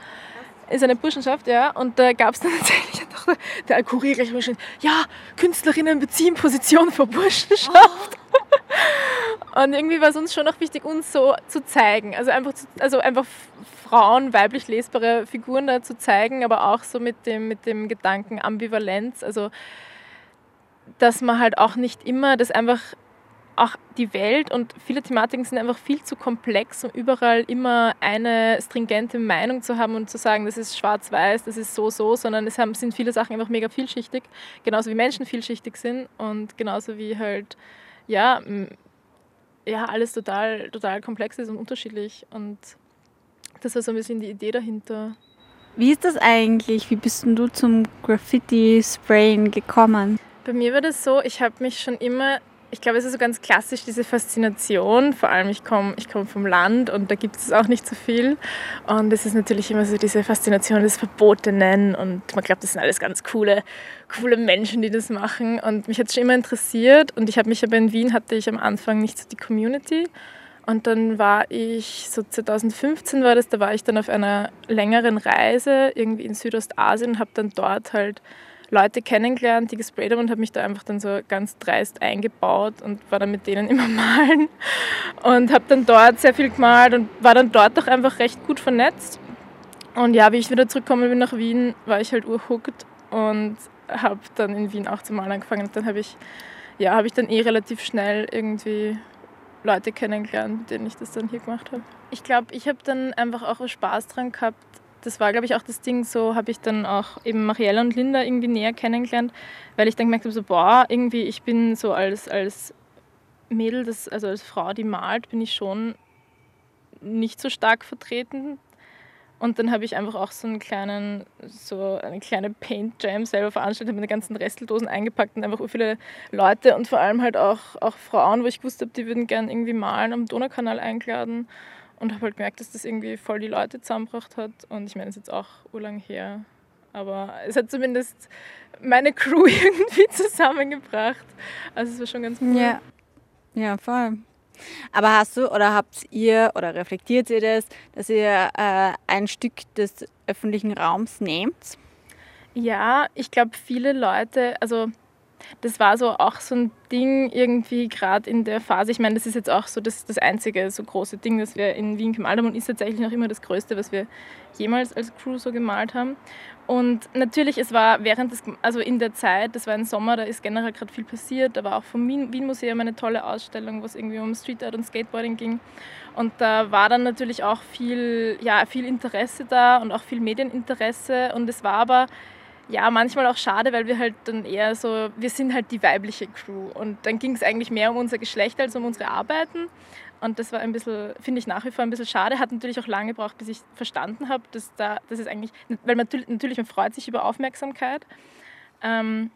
Speaker 7: ist eine Burschenschaft, ja, und da gab es dann tatsächlich doch der Kurier gleich mal schon, ja, Künstlerinnen beziehen Position vor Burschenschaft. Oh. und irgendwie war es uns schon noch wichtig, uns so zu zeigen, also einfach, zu, also einfach Frauen, weiblich lesbare Figuren da zu zeigen, aber auch so mit dem, mit dem Gedanken Ambivalenz, also dass man halt auch nicht immer das einfach auch die Welt und viele Thematiken sind einfach viel zu komplex, um überall immer eine stringente Meinung zu haben und zu sagen, das ist schwarz-weiß, das ist so, so, sondern es haben, sind viele Sachen einfach mega vielschichtig, genauso wie Menschen vielschichtig sind und genauso wie halt, ja, ja alles total, total komplex ist und unterschiedlich und das war so ein bisschen die Idee dahinter.
Speaker 13: Wie ist das eigentlich? Wie bist denn du zum Graffiti-Sprayen gekommen?
Speaker 7: Bei mir war das so, ich habe mich schon immer ich glaube, es ist so ganz klassisch, diese Faszination. Vor allem, ich komme ich komm vom Land und da gibt es auch nicht so viel. Und es ist natürlich immer so diese Faszination des Verbotenen. Und man glaubt, das sind alles ganz coole, coole Menschen, die das machen. Und mich hat es schon immer interessiert. Und ich habe mich aber in Wien, hatte ich am Anfang nicht so die Community. Und dann war ich, so 2015 war das, da war ich dann auf einer längeren Reise irgendwie in Südostasien und habe dann dort halt Leute kennengelernt, die gesprayt haben und habe mich da einfach dann so ganz dreist eingebaut und war dann mit denen immer malen und habe dann dort sehr viel gemalt und war dann dort auch einfach recht gut vernetzt. Und ja, wie ich wieder zurückgekommen bin nach Wien, war ich halt urhuckt und habe dann in Wien auch zu malen angefangen. Und dann habe ich, ja, habe ich dann eh relativ schnell irgendwie Leute kennengelernt, mit denen ich das dann hier gemacht habe. Ich glaube, ich habe dann einfach auch Spaß dran gehabt, das war, glaube ich, auch das Ding, so habe ich dann auch eben Mariella und Linda irgendwie näher kennengelernt, weil ich dann gemerkt habe, so, boah, irgendwie, ich bin so als, als Mädel, das, also als Frau, die malt, bin ich schon nicht so stark vertreten. Und dann habe ich einfach auch so einen kleinen, so eine kleine Paint Jam selber veranstaltet, habe meine ganzen Resteldosen eingepackt und einfach viele Leute und vor allem halt auch, auch Frauen, wo ich gewusst habe, die würden gerne irgendwie malen, am Donaukanal eingeladen und habe halt gemerkt, dass das irgendwie voll die Leute zusammengebracht hat. Und ich meine, es ist jetzt auch urlang her, aber es hat zumindest meine Crew irgendwie zusammengebracht. Also es war schon ganz cool.
Speaker 13: Ja, ja voll. Aber hast du oder habt ihr oder reflektiert ihr das, dass ihr äh, ein Stück des öffentlichen Raums nehmt?
Speaker 7: Ja, ich glaube, viele Leute, also das war so auch so ein Ding irgendwie gerade in der Phase. Ich meine, das ist jetzt auch so das, das einzige so große Ding, das wir in Wien gemalt haben und ist tatsächlich noch immer das Größte, was wir jemals als Crew so gemalt haben. Und natürlich, es war während des, also in der Zeit, das war ein Sommer, da ist generell gerade viel passiert. Da war auch vom Wien Museum eine tolle Ausstellung, wo es irgendwie um Street Art und Skateboarding ging. Und da war dann natürlich auch viel, ja, viel Interesse da und auch viel Medieninteresse. Und es war aber ja, manchmal auch schade, weil wir halt dann eher so, wir sind halt die weibliche Crew und dann ging es eigentlich mehr um unser Geschlecht als um unsere Arbeiten und das war ein bisschen, finde ich nach wie vor ein bisschen schade, hat natürlich auch lange gebraucht, bis ich verstanden habe, dass da, das ist eigentlich, weil man natürlich, man freut sich über Aufmerksamkeit ähm,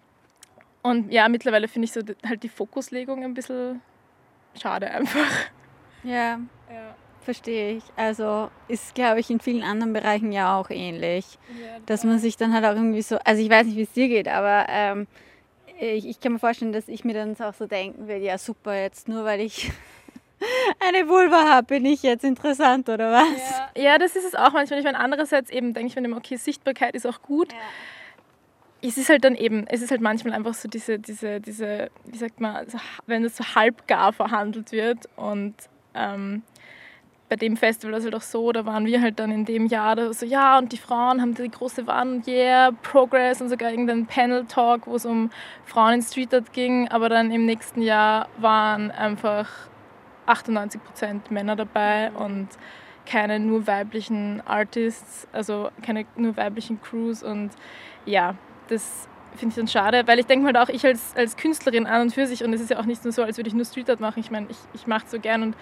Speaker 7: und ja, mittlerweile finde ich so halt die Fokuslegung ein bisschen schade einfach.
Speaker 13: Ja. ja. Verstehe ich. Also ist, glaube ich, in vielen anderen Bereichen ja auch ähnlich. Ja, dass man sich dann halt auch irgendwie so, also ich weiß nicht, wie es dir geht, aber ähm, ich, ich, kann mir vorstellen, dass ich mir dann auch so denken würde, ja super, jetzt nur weil ich eine Vulva habe, bin ich jetzt interessant oder was?
Speaker 7: Ja, ja, das ist es auch manchmal. Ich meine, andererseits eben denke ich mir, okay, Sichtbarkeit ist auch gut. Ja. Es ist halt dann eben, es ist halt manchmal einfach so diese, diese, diese, wie sagt man, wenn es so halbgar verhandelt wird und ähm, bei dem Festival war es halt auch so, da waren wir halt dann in dem Jahr da so, ja, und die Frauen haben die große Wand, yeah, Progress und sogar irgendein Panel-Talk, wo es um Frauen in Street Art ging, aber dann im nächsten Jahr waren einfach 98% Männer dabei und keine nur weiblichen Artists, also keine nur weiblichen Crews und ja, das finde ich dann schade, weil ich denke halt auch, ich als, als Künstlerin an und für sich und es ist ja auch nicht nur so, als würde ich nur Street Art machen, ich meine, ich, ich mache es so gern und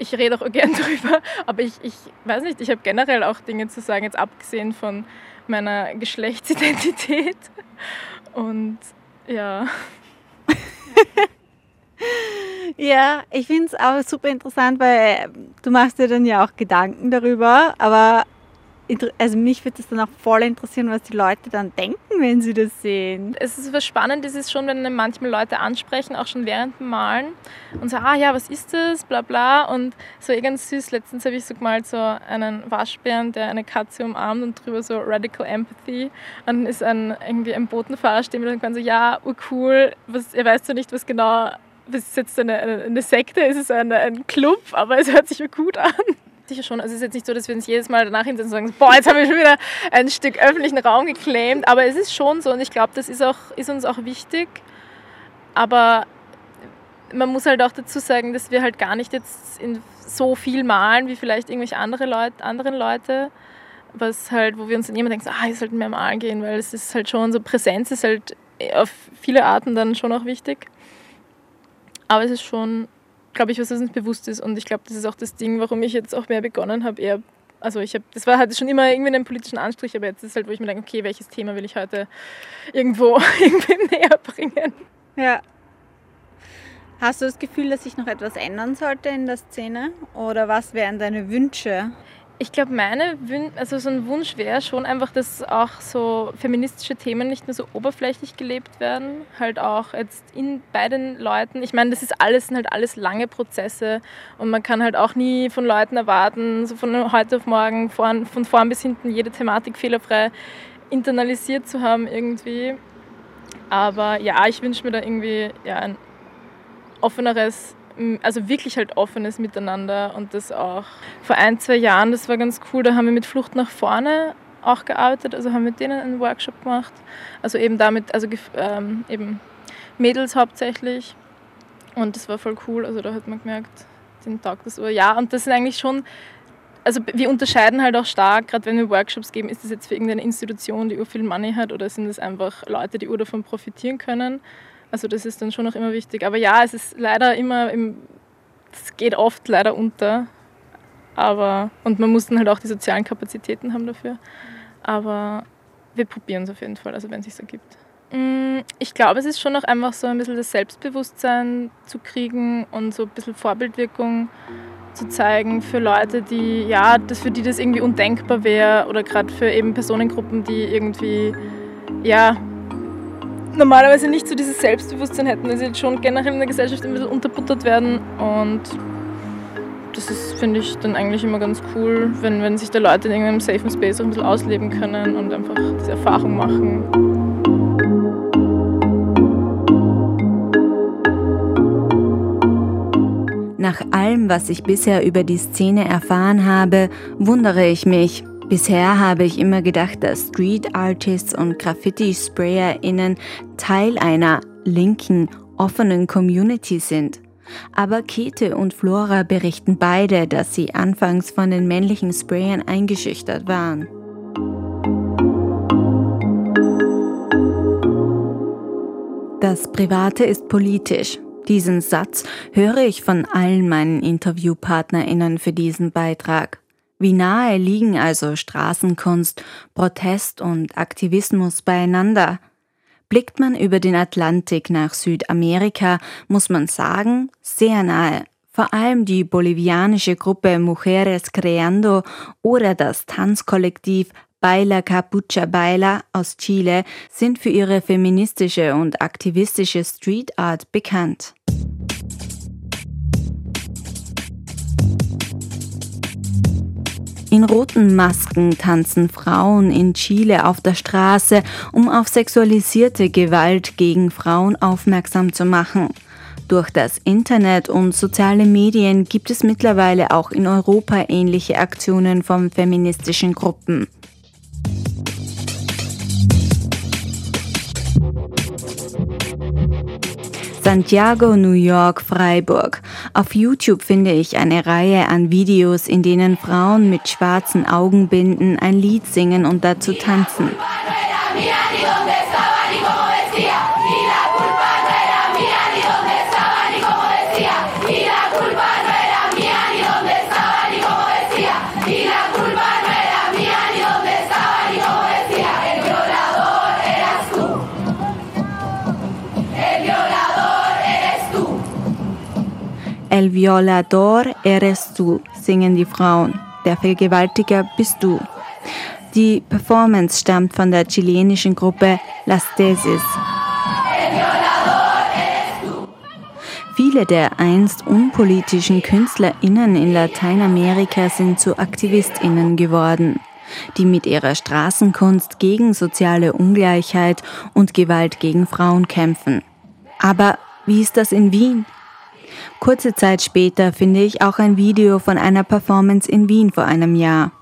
Speaker 7: ich rede auch gern drüber, aber ich, ich weiß nicht, ich habe generell auch Dinge zu sagen, jetzt abgesehen von meiner Geschlechtsidentität. Und ja.
Speaker 13: ja, ich finde es auch super interessant, weil du machst dir dann ja auch Gedanken darüber, aber also mich würde es dann auch voll interessieren, was die Leute dann denken, wenn sie das sehen.
Speaker 7: Es ist was Spannendes ist schon, wenn manchmal Leute ansprechen, auch schon während dem Malen und so, ah ja, was ist das, bla bla und so eh ganz süß. Letztens habe ich so gemalt so einen Waschbären, der eine Katze umarmt und drüber so Radical Empathy und dann ist ein, irgendwie ein Botenfahrer stehen und dann so, ja, urcool, was, ihr weißt ja nicht, was genau, was ist jetzt eine, eine, eine Sekte, ist es ein, ein Club, aber es hört sich gut an sicher schon. Also es ist jetzt nicht so, dass wir uns jedes Mal danach hinsetzen und sagen, boah, jetzt haben wir schon wieder ein Stück öffentlichen Raum geclaimed. Aber es ist schon so und ich glaube, das ist, auch, ist uns auch wichtig. Aber man muss halt auch dazu sagen, dass wir halt gar nicht jetzt in so viel malen wie vielleicht irgendwelche andere Leute, anderen Leute. Was halt, wo wir uns dann immer denken, ah, ich sollte mehr malen gehen, weil es ist halt schon so, Präsenz ist halt auf viele Arten dann schon auch wichtig. Aber es ist schon glaube ich, was uns bewusst ist. Und ich glaube, das ist auch das Ding, warum ich jetzt auch mehr begonnen habe, Also ich habe, das war halt schon immer irgendwie einen politischen Anstrich, aber jetzt ist halt, wo ich mir denke, okay, welches Thema will ich heute irgendwo irgendwie näher bringen?
Speaker 13: Ja. Hast du das Gefühl, dass sich noch etwas ändern sollte in der Szene? Oder was wären deine Wünsche?
Speaker 7: Ich glaube, meine Wün also so ein Wunsch wäre schon einfach, dass auch so feministische Themen nicht mehr so oberflächlich gelebt werden. Halt auch jetzt in, bei den Leuten. Ich meine, das ist alles, sind halt alles lange Prozesse und man kann halt auch nie von Leuten erwarten, so von heute auf morgen, von, von vorn bis hinten jede Thematik fehlerfrei internalisiert zu haben irgendwie. Aber ja, ich wünsche mir da irgendwie ja, ein offeneres also wirklich halt offenes Miteinander und das auch vor ein, zwei Jahren, das war ganz cool, da haben wir mit Flucht nach vorne auch gearbeitet, also haben mit denen einen Workshop gemacht, also eben damit, also ähm, eben Mädels hauptsächlich. Und das war voll cool, also da hat man gemerkt, den Tag das Uhr, ja und das sind eigentlich schon also wir unterscheiden halt auch stark, gerade wenn wir Workshops geben, ist das jetzt für irgendeine Institution, die ur viel Money hat oder sind das einfach Leute, die ur davon profitieren können. Also das ist dann schon noch immer wichtig. Aber ja, es ist leider immer, es geht oft leider unter. Aber, und man muss dann halt auch die sozialen Kapazitäten haben dafür. Aber wir probieren es auf jeden Fall, also wenn es sich ergibt. Mm, ich glaube, es ist schon noch einfach so ein bisschen das Selbstbewusstsein zu kriegen und so ein bisschen Vorbildwirkung zu zeigen für Leute, die, ja, das, für die das irgendwie undenkbar wäre oder gerade für eben Personengruppen, die irgendwie, ja, normalerweise nicht so dieses Selbstbewusstsein hätten, dass sie jetzt schon generell in der Gesellschaft ein bisschen unterbuttert werden und das ist, finde ich, dann eigentlich immer ganz cool, wenn, wenn sich da Leute in irgendeinem safen Space auch ein bisschen ausleben können und einfach diese Erfahrung machen.
Speaker 8: Nach allem, was ich bisher über die Szene erfahren habe, wundere ich mich, Bisher habe ich immer gedacht, dass Street Artists und Graffiti-SprayerInnen Teil einer linken, offenen Community sind. Aber Kete und Flora berichten beide, dass sie anfangs von den männlichen Sprayern eingeschüchtert waren. Das Private ist politisch. Diesen Satz höre ich von allen meinen InterviewpartnerInnen für diesen Beitrag. Wie nahe liegen also Straßenkunst, Protest und Aktivismus beieinander? Blickt man über den Atlantik nach Südamerika, muss man sagen, sehr nahe. Vor allem die bolivianische Gruppe Mujeres Creando oder das Tanzkollektiv Baila Capucha Baila aus Chile sind für ihre feministische und aktivistische Street Art bekannt. In roten Masken tanzen Frauen in Chile auf der Straße, um auf sexualisierte Gewalt gegen Frauen aufmerksam zu machen. Durch das Internet und soziale Medien gibt es mittlerweile auch in Europa ähnliche Aktionen von feministischen Gruppen. Santiago, New York, Freiburg. Auf YouTube finde ich eine Reihe an Videos, in denen Frauen mit schwarzen Augenbinden ein Lied singen und dazu tanzen. El violador eres tú, singen die Frauen. Der Vergewaltiger bist du. Die Performance stammt von der chilenischen Gruppe Las Tesis. Viele der einst unpolitischen KünstlerInnen in Lateinamerika sind zu AktivistInnen geworden, die mit ihrer Straßenkunst gegen soziale Ungleichheit und Gewalt gegen Frauen kämpfen. Aber wie ist das in Wien? Kurze Zeit später finde ich auch ein Video von einer Performance in Wien vor einem Jahr.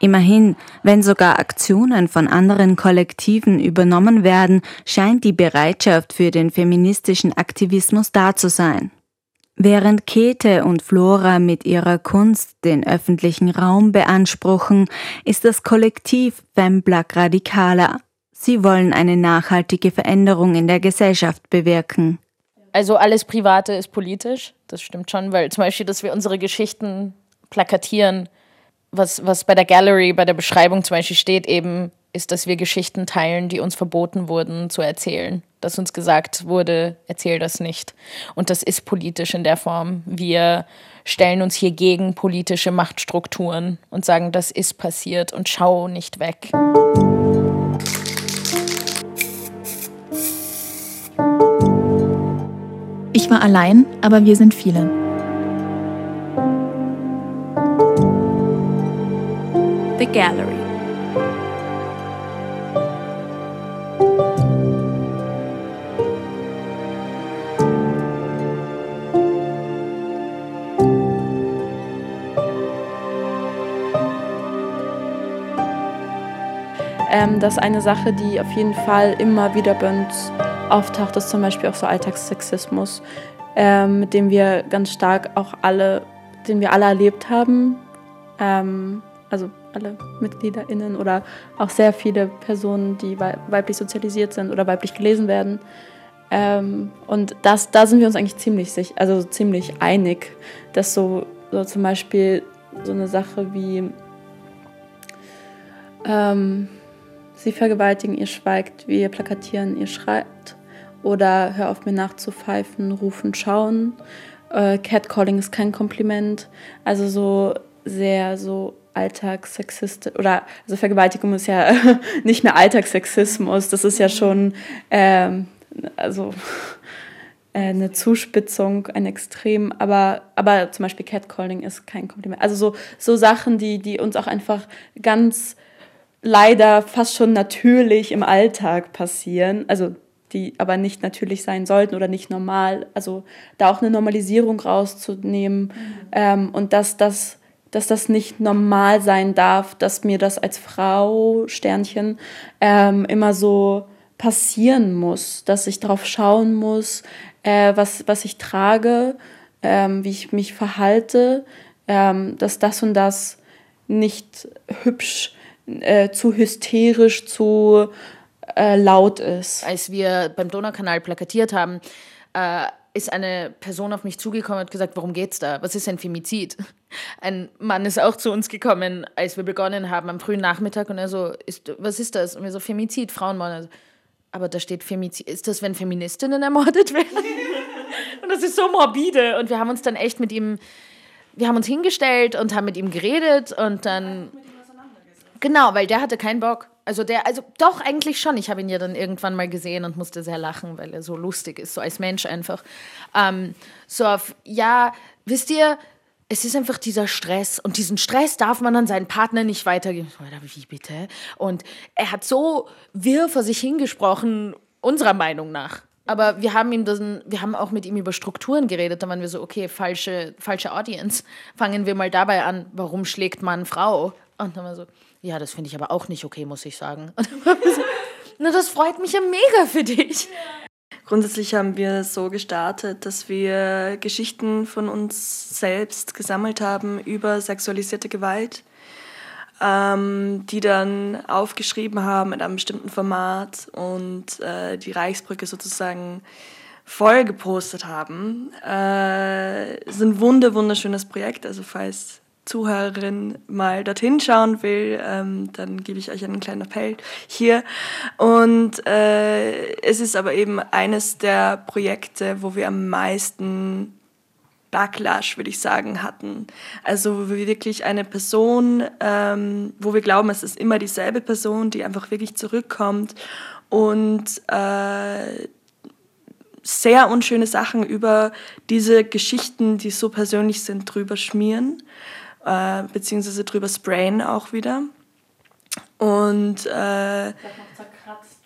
Speaker 8: Immerhin, wenn sogar Aktionen von anderen Kollektiven übernommen werden, scheint die Bereitschaft für den feministischen Aktivismus da zu sein. Während Käthe und Flora mit ihrer Kunst den öffentlichen Raum beanspruchen, ist das Kollektiv Femblack radikaler. Sie wollen eine nachhaltige Veränderung in der Gesellschaft bewirken.
Speaker 6: Also alles Private ist politisch, das stimmt schon, weil zum Beispiel, dass wir unsere Geschichten plakatieren, was, was bei der Gallery, bei der Beschreibung zum Beispiel steht, eben ist, dass wir Geschichten teilen, die uns verboten wurden zu erzählen. Dass uns gesagt wurde, erzähl das nicht. Und das ist politisch in der Form. Wir stellen uns hier gegen politische Machtstrukturen und sagen, das ist passiert und schau nicht weg.
Speaker 14: Ich war allein, aber wir sind viele. The Gallery.
Speaker 11: Ähm, dass eine Sache, die auf jeden Fall immer wieder bei uns auftaucht, ist zum Beispiel auch so Alltagssexismus, ähm, mit dem wir ganz stark auch alle, den wir alle erlebt haben. Ähm, also alle MitgliederInnen oder auch sehr viele Personen, die weiblich sozialisiert sind oder weiblich gelesen werden. Ähm, und das, da sind wir uns eigentlich ziemlich sicher, also ziemlich einig, dass so, so zum Beispiel so eine Sache wie ähm, sie vergewaltigen, ihr schweigt, wir plakatieren, ihr schreit oder hör auf mir nachzupfeifen, rufen, schauen. Äh, Catcalling ist kein Kompliment. Also so sehr so Alltagssexist oder also Vergewaltigung ist ja nicht mehr Alltagssexismus, das ist ja schon ähm, also äh, eine Zuspitzung, ein Extrem, aber, aber zum Beispiel Catcalling ist kein Kompliment. Also so, so Sachen, die, die uns auch einfach ganz leider fast schon natürlich im Alltag passieren, also die aber nicht natürlich sein sollten oder nicht normal. Also da auch eine Normalisierung rauszunehmen mhm. ähm, und dass das dass das nicht normal sein darf, dass mir das als Frau, Sternchen, ähm, immer so passieren muss, dass ich darauf schauen muss, äh, was, was ich trage, ähm, wie ich mich verhalte, ähm, dass das und das nicht hübsch, äh, zu hysterisch, zu äh, laut ist.
Speaker 6: Als wir beim Donaukanal plakatiert haben, äh, ist eine Person auf mich zugekommen und gesagt, worum geht's da? Was ist ein Femizid? Ein Mann ist auch zu uns gekommen, als wir begonnen haben am frühen Nachmittag und er so, ist, was ist das? Und wir so, Femizid, Frauenmord. Also, aber da steht Femizid. Ist das, wenn Feministinnen ermordet werden? und das ist so morbide. Und wir haben uns dann echt mit ihm, wir haben uns hingestellt und haben mit ihm geredet und dann. Genau, weil der hatte keinen Bock. Also der, also doch eigentlich schon. Ich habe ihn ja dann irgendwann mal gesehen und musste sehr lachen, weil er so lustig ist, so als Mensch einfach. Ähm, so auf, ja, wisst ihr, es ist einfach dieser Stress und diesen Stress darf man an seinen Partner nicht weitergeben. Wie bitte? Und er hat so wirr vor sich hingesprochen, unserer Meinung nach. Aber wir haben ihm dann, wir haben auch mit ihm über Strukturen geredet. Da waren wir so, okay, falsche, falsche Audience. Fangen wir mal dabei an, warum schlägt man Frau? Und dann war so, ja, das finde ich aber auch nicht okay, muss ich sagen. Na, das freut mich ja mega für dich.
Speaker 12: Grundsätzlich haben wir so gestartet, dass wir Geschichten von uns selbst gesammelt haben über sexualisierte Gewalt, ähm, die dann aufgeschrieben haben in einem bestimmten Format und äh, die Reichsbrücke sozusagen voll gepostet haben. Äh, ist ein wunder wunderschönes Projekt, also falls Zuhörerin mal dorthin schauen will, ähm, dann gebe ich euch einen kleinen Appell hier. Und äh, es ist aber eben eines der Projekte, wo wir am meisten Backlash, würde ich sagen, hatten. Also wo wir wirklich eine Person, ähm, wo wir glauben, es ist immer dieselbe Person, die einfach wirklich zurückkommt und äh, sehr unschöne Sachen über diese Geschichten, die so persönlich sind, drüber schmieren äh, beziehungsweise drüber sprayen auch wieder. Und äh,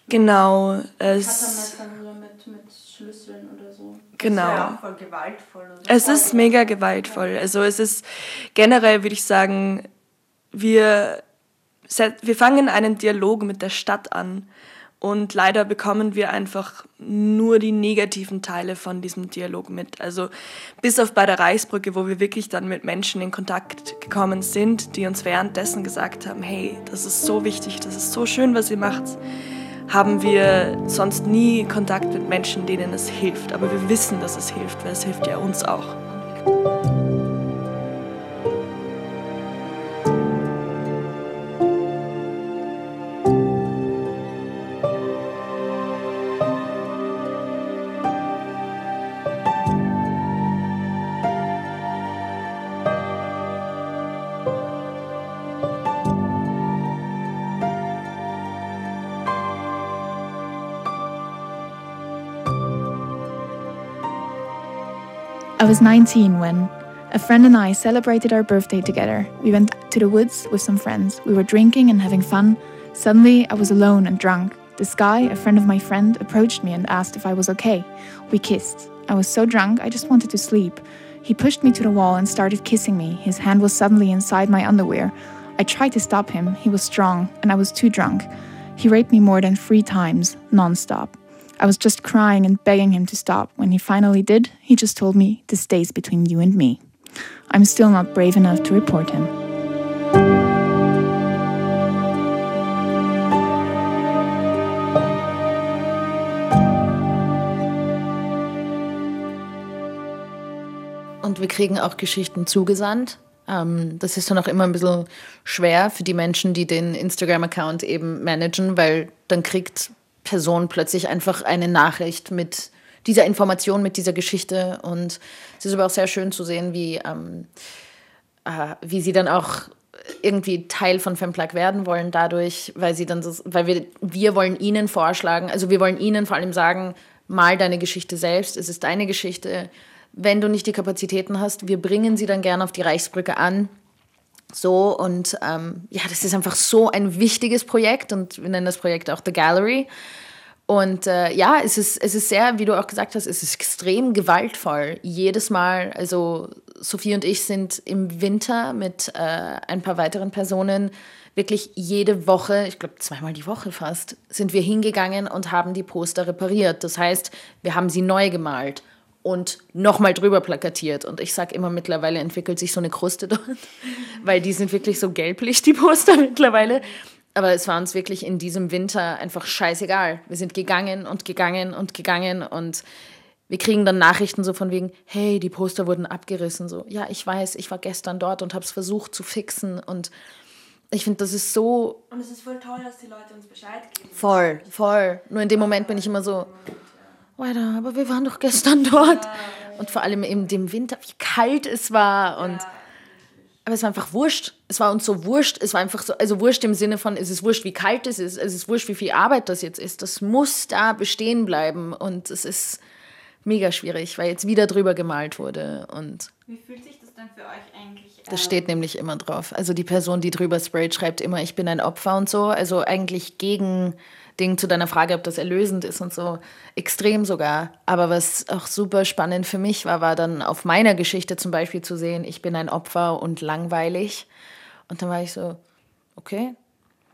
Speaker 12: genau, es mit, mit Schlüsseln oder so. Genau. Ja auch voll gewaltvoll. Es ist mega gewaltvoll. Also es ist generell, würde ich sagen, wir, wir fangen einen Dialog mit der Stadt an und leider bekommen wir einfach nur die negativen Teile von diesem Dialog mit. Also bis auf bei der Reichsbrücke, wo wir wirklich dann mit Menschen in Kontakt gekommen sind, die uns währenddessen gesagt haben, hey, das ist so wichtig, das ist so schön, was ihr macht, haben wir sonst nie Kontakt mit Menschen, denen es hilft. Aber wir wissen, dass es hilft, weil es hilft ja uns auch.
Speaker 14: I was 19 when a friend and I celebrated our birthday together. We went to the woods with some friends. We were drinking and having fun. Suddenly, I was alone and drunk. This guy, a friend of my friend, approached me and asked if I was okay. We kissed. I was so drunk, I just wanted to sleep. He pushed me to the wall and started kissing me. His hand was suddenly inside my underwear. I tried to stop him. He was strong, and I was too drunk. He raped me more than three times, non-stop. I was just crying and begging him to stop. When he finally did, he just told me, This stays between you and me. I'm still not brave enough to report him.
Speaker 6: Und wir kriegen auch Geschichten zugesandt. Ähm, das ist dann auch immer ein bisschen schwer für die Menschen, die den Instagram-Account eben managen, weil dann kriegt Person plötzlich einfach eine Nachricht mit dieser Information, mit dieser Geschichte. Und es ist aber auch sehr schön zu sehen, wie, ähm, äh, wie sie dann auch irgendwie Teil von Femplug werden wollen dadurch, weil sie dann so, weil wir, wir wollen ihnen vorschlagen, also wir wollen ihnen vor allem sagen, mal deine Geschichte selbst, es ist deine Geschichte. Wenn du nicht die Kapazitäten hast, wir bringen sie dann gerne auf die Reichsbrücke an. So und ähm, ja, das ist einfach so ein wichtiges Projekt und wir nennen das Projekt auch The Gallery. Und äh, ja, es ist, es ist sehr, wie du auch gesagt hast, es ist extrem gewaltvoll. Jedes Mal, also Sophie und ich sind im Winter mit äh, ein paar weiteren Personen wirklich jede Woche, ich glaube zweimal die Woche fast, sind wir hingegangen und haben die Poster repariert. Das heißt, wir haben sie neu gemalt und nochmal drüber plakatiert. Und ich sage immer, mittlerweile entwickelt sich so eine Kruste dort, weil die sind wirklich so gelblich, die Poster mittlerweile. Aber es war uns wirklich in diesem Winter einfach scheißegal. Wir sind gegangen und gegangen und gegangen und wir kriegen dann Nachrichten so von wegen, hey, die Poster wurden abgerissen. So, ja, ich weiß, ich war gestern dort und habe es versucht zu fixen. Und ich finde, das ist so.
Speaker 12: Und es ist voll toll, dass die Leute uns Bescheid geben.
Speaker 6: Voll, voll. Nur in dem Moment bin ich immer so, weiter, aber wir waren doch gestern dort. Und vor allem in dem Winter, wie kalt es war. Und aber es war einfach wurscht. Es war uns so wurscht. Es war einfach so, also wurscht im Sinne von, es ist wurscht, wie kalt es ist. Es ist wurscht, wie viel Arbeit das jetzt ist. Das muss da bestehen bleiben. Und es ist mega schwierig, weil jetzt wieder drüber gemalt wurde. Und
Speaker 13: Wie fühlt sich das dann für euch eigentlich
Speaker 6: das steht nämlich immer drauf. Also die Person, die drüber sprayt, schreibt immer, ich bin ein Opfer und so. Also eigentlich gegen Ding zu deiner Frage, ob das erlösend ist und so. Extrem sogar. Aber was auch super spannend für mich war, war dann auf meiner Geschichte zum Beispiel zu sehen, ich bin ein Opfer und langweilig. Und dann war ich so, okay.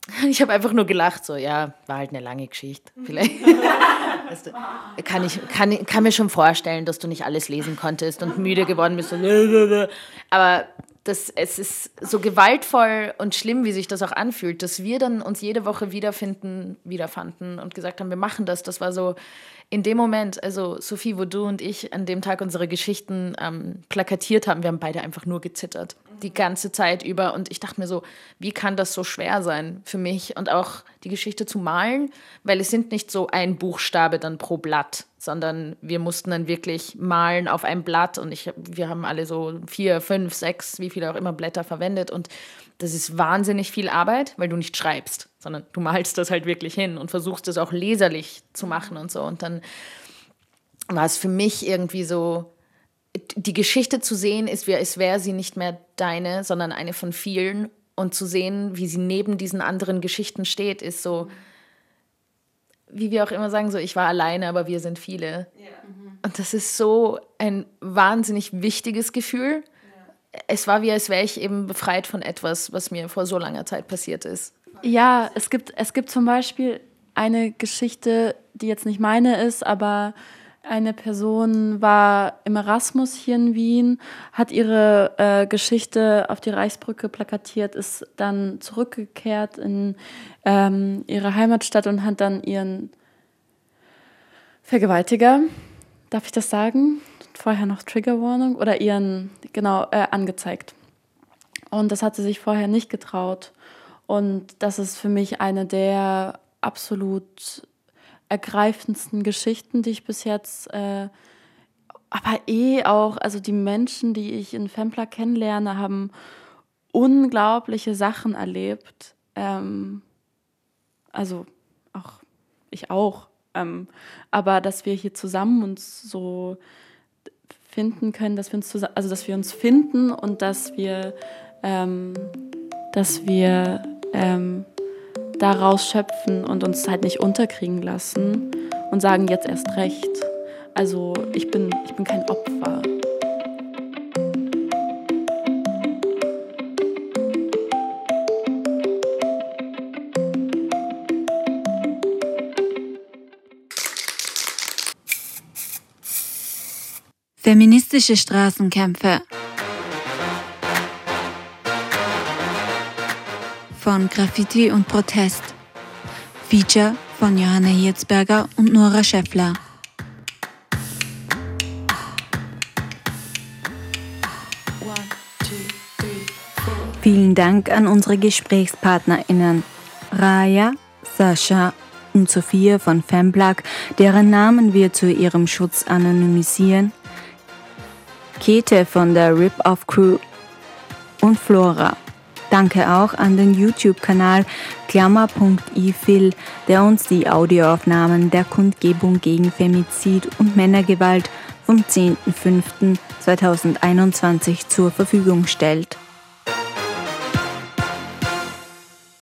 Speaker 6: Ich habe einfach nur gelacht, so, ja, war halt eine lange Geschichte. Vielleicht. Weißt du, kann, ich, kann, kann mir schon vorstellen, dass du nicht alles lesen konntest und müde geworden bist. Aber das, es ist so gewaltvoll und schlimm, wie sich das auch anfühlt, dass wir dann uns jede Woche wiederfinden, wiederfanden und gesagt haben, wir machen das. Das war so in dem Moment, also Sophie, wo du und ich an dem Tag unsere Geschichten ähm, plakatiert haben, wir haben beide einfach nur gezittert, die ganze Zeit über. Und ich dachte mir so, wie kann das so schwer sein für mich und auch die Geschichte zu malen, weil es sind nicht so ein Buchstabe dann pro Blatt, sondern wir mussten dann wirklich malen auf einem Blatt und ich, wir haben alle so vier, fünf, sechs, wie viele auch immer Blätter verwendet und das ist wahnsinnig viel Arbeit, weil du nicht schreibst, sondern du malst das halt wirklich hin und versuchst es auch leserlich zu machen und so. Und dann war es für mich irgendwie so, die Geschichte zu sehen, ist, es wäre sie nicht mehr deine, sondern eine von vielen. Und zu sehen, wie sie neben diesen anderen Geschichten steht, ist so, wie wir auch immer sagen, so, ich war alleine, aber wir sind viele. Und das ist so ein wahnsinnig wichtiges Gefühl es war wie, als wäre ich eben befreit von etwas, was mir vor so langer Zeit passiert ist.
Speaker 11: Ja, es gibt, es gibt zum Beispiel eine Geschichte, die jetzt nicht meine ist, aber eine Person war im Erasmus hier in Wien, hat ihre äh, Geschichte auf die Reichsbrücke plakatiert, ist dann zurückgekehrt in ähm, ihre Heimatstadt und hat dann ihren Vergewaltiger, darf ich das sagen? vorher noch Triggerwarnung oder ihren, genau, äh, angezeigt. Und das hat sie sich vorher nicht getraut. Und das ist für mich eine der absolut ergreifendsten Geschichten, die ich bis jetzt, äh, aber eh auch, also die Menschen, die ich in Fempler kennenlerne, haben unglaubliche Sachen erlebt. Ähm, also auch ich auch. Ähm, aber dass wir hier zusammen uns so finden können, dass wir uns, also dass wir uns finden und dass wir, ähm, dass wir ähm, daraus schöpfen und uns halt nicht unterkriegen lassen und sagen jetzt erst recht. Also ich bin, ich bin kein Opfer.
Speaker 8: Feministische Straßenkämpfe von Graffiti und Protest. Feature von Johanna Hirzberger und Nora Schäffler. Vielen Dank an unsere GesprächspartnerInnen Raya, Sascha und Sophia von Femplug, deren Namen wir zu ihrem Schutz anonymisieren Kete von der Rip-Off Crew und Flora. Danke auch an den YouTube-Kanal klammer.ifil, der uns die Audioaufnahmen der Kundgebung gegen Femizid und Männergewalt vom 10.05.2021 zur Verfügung stellt.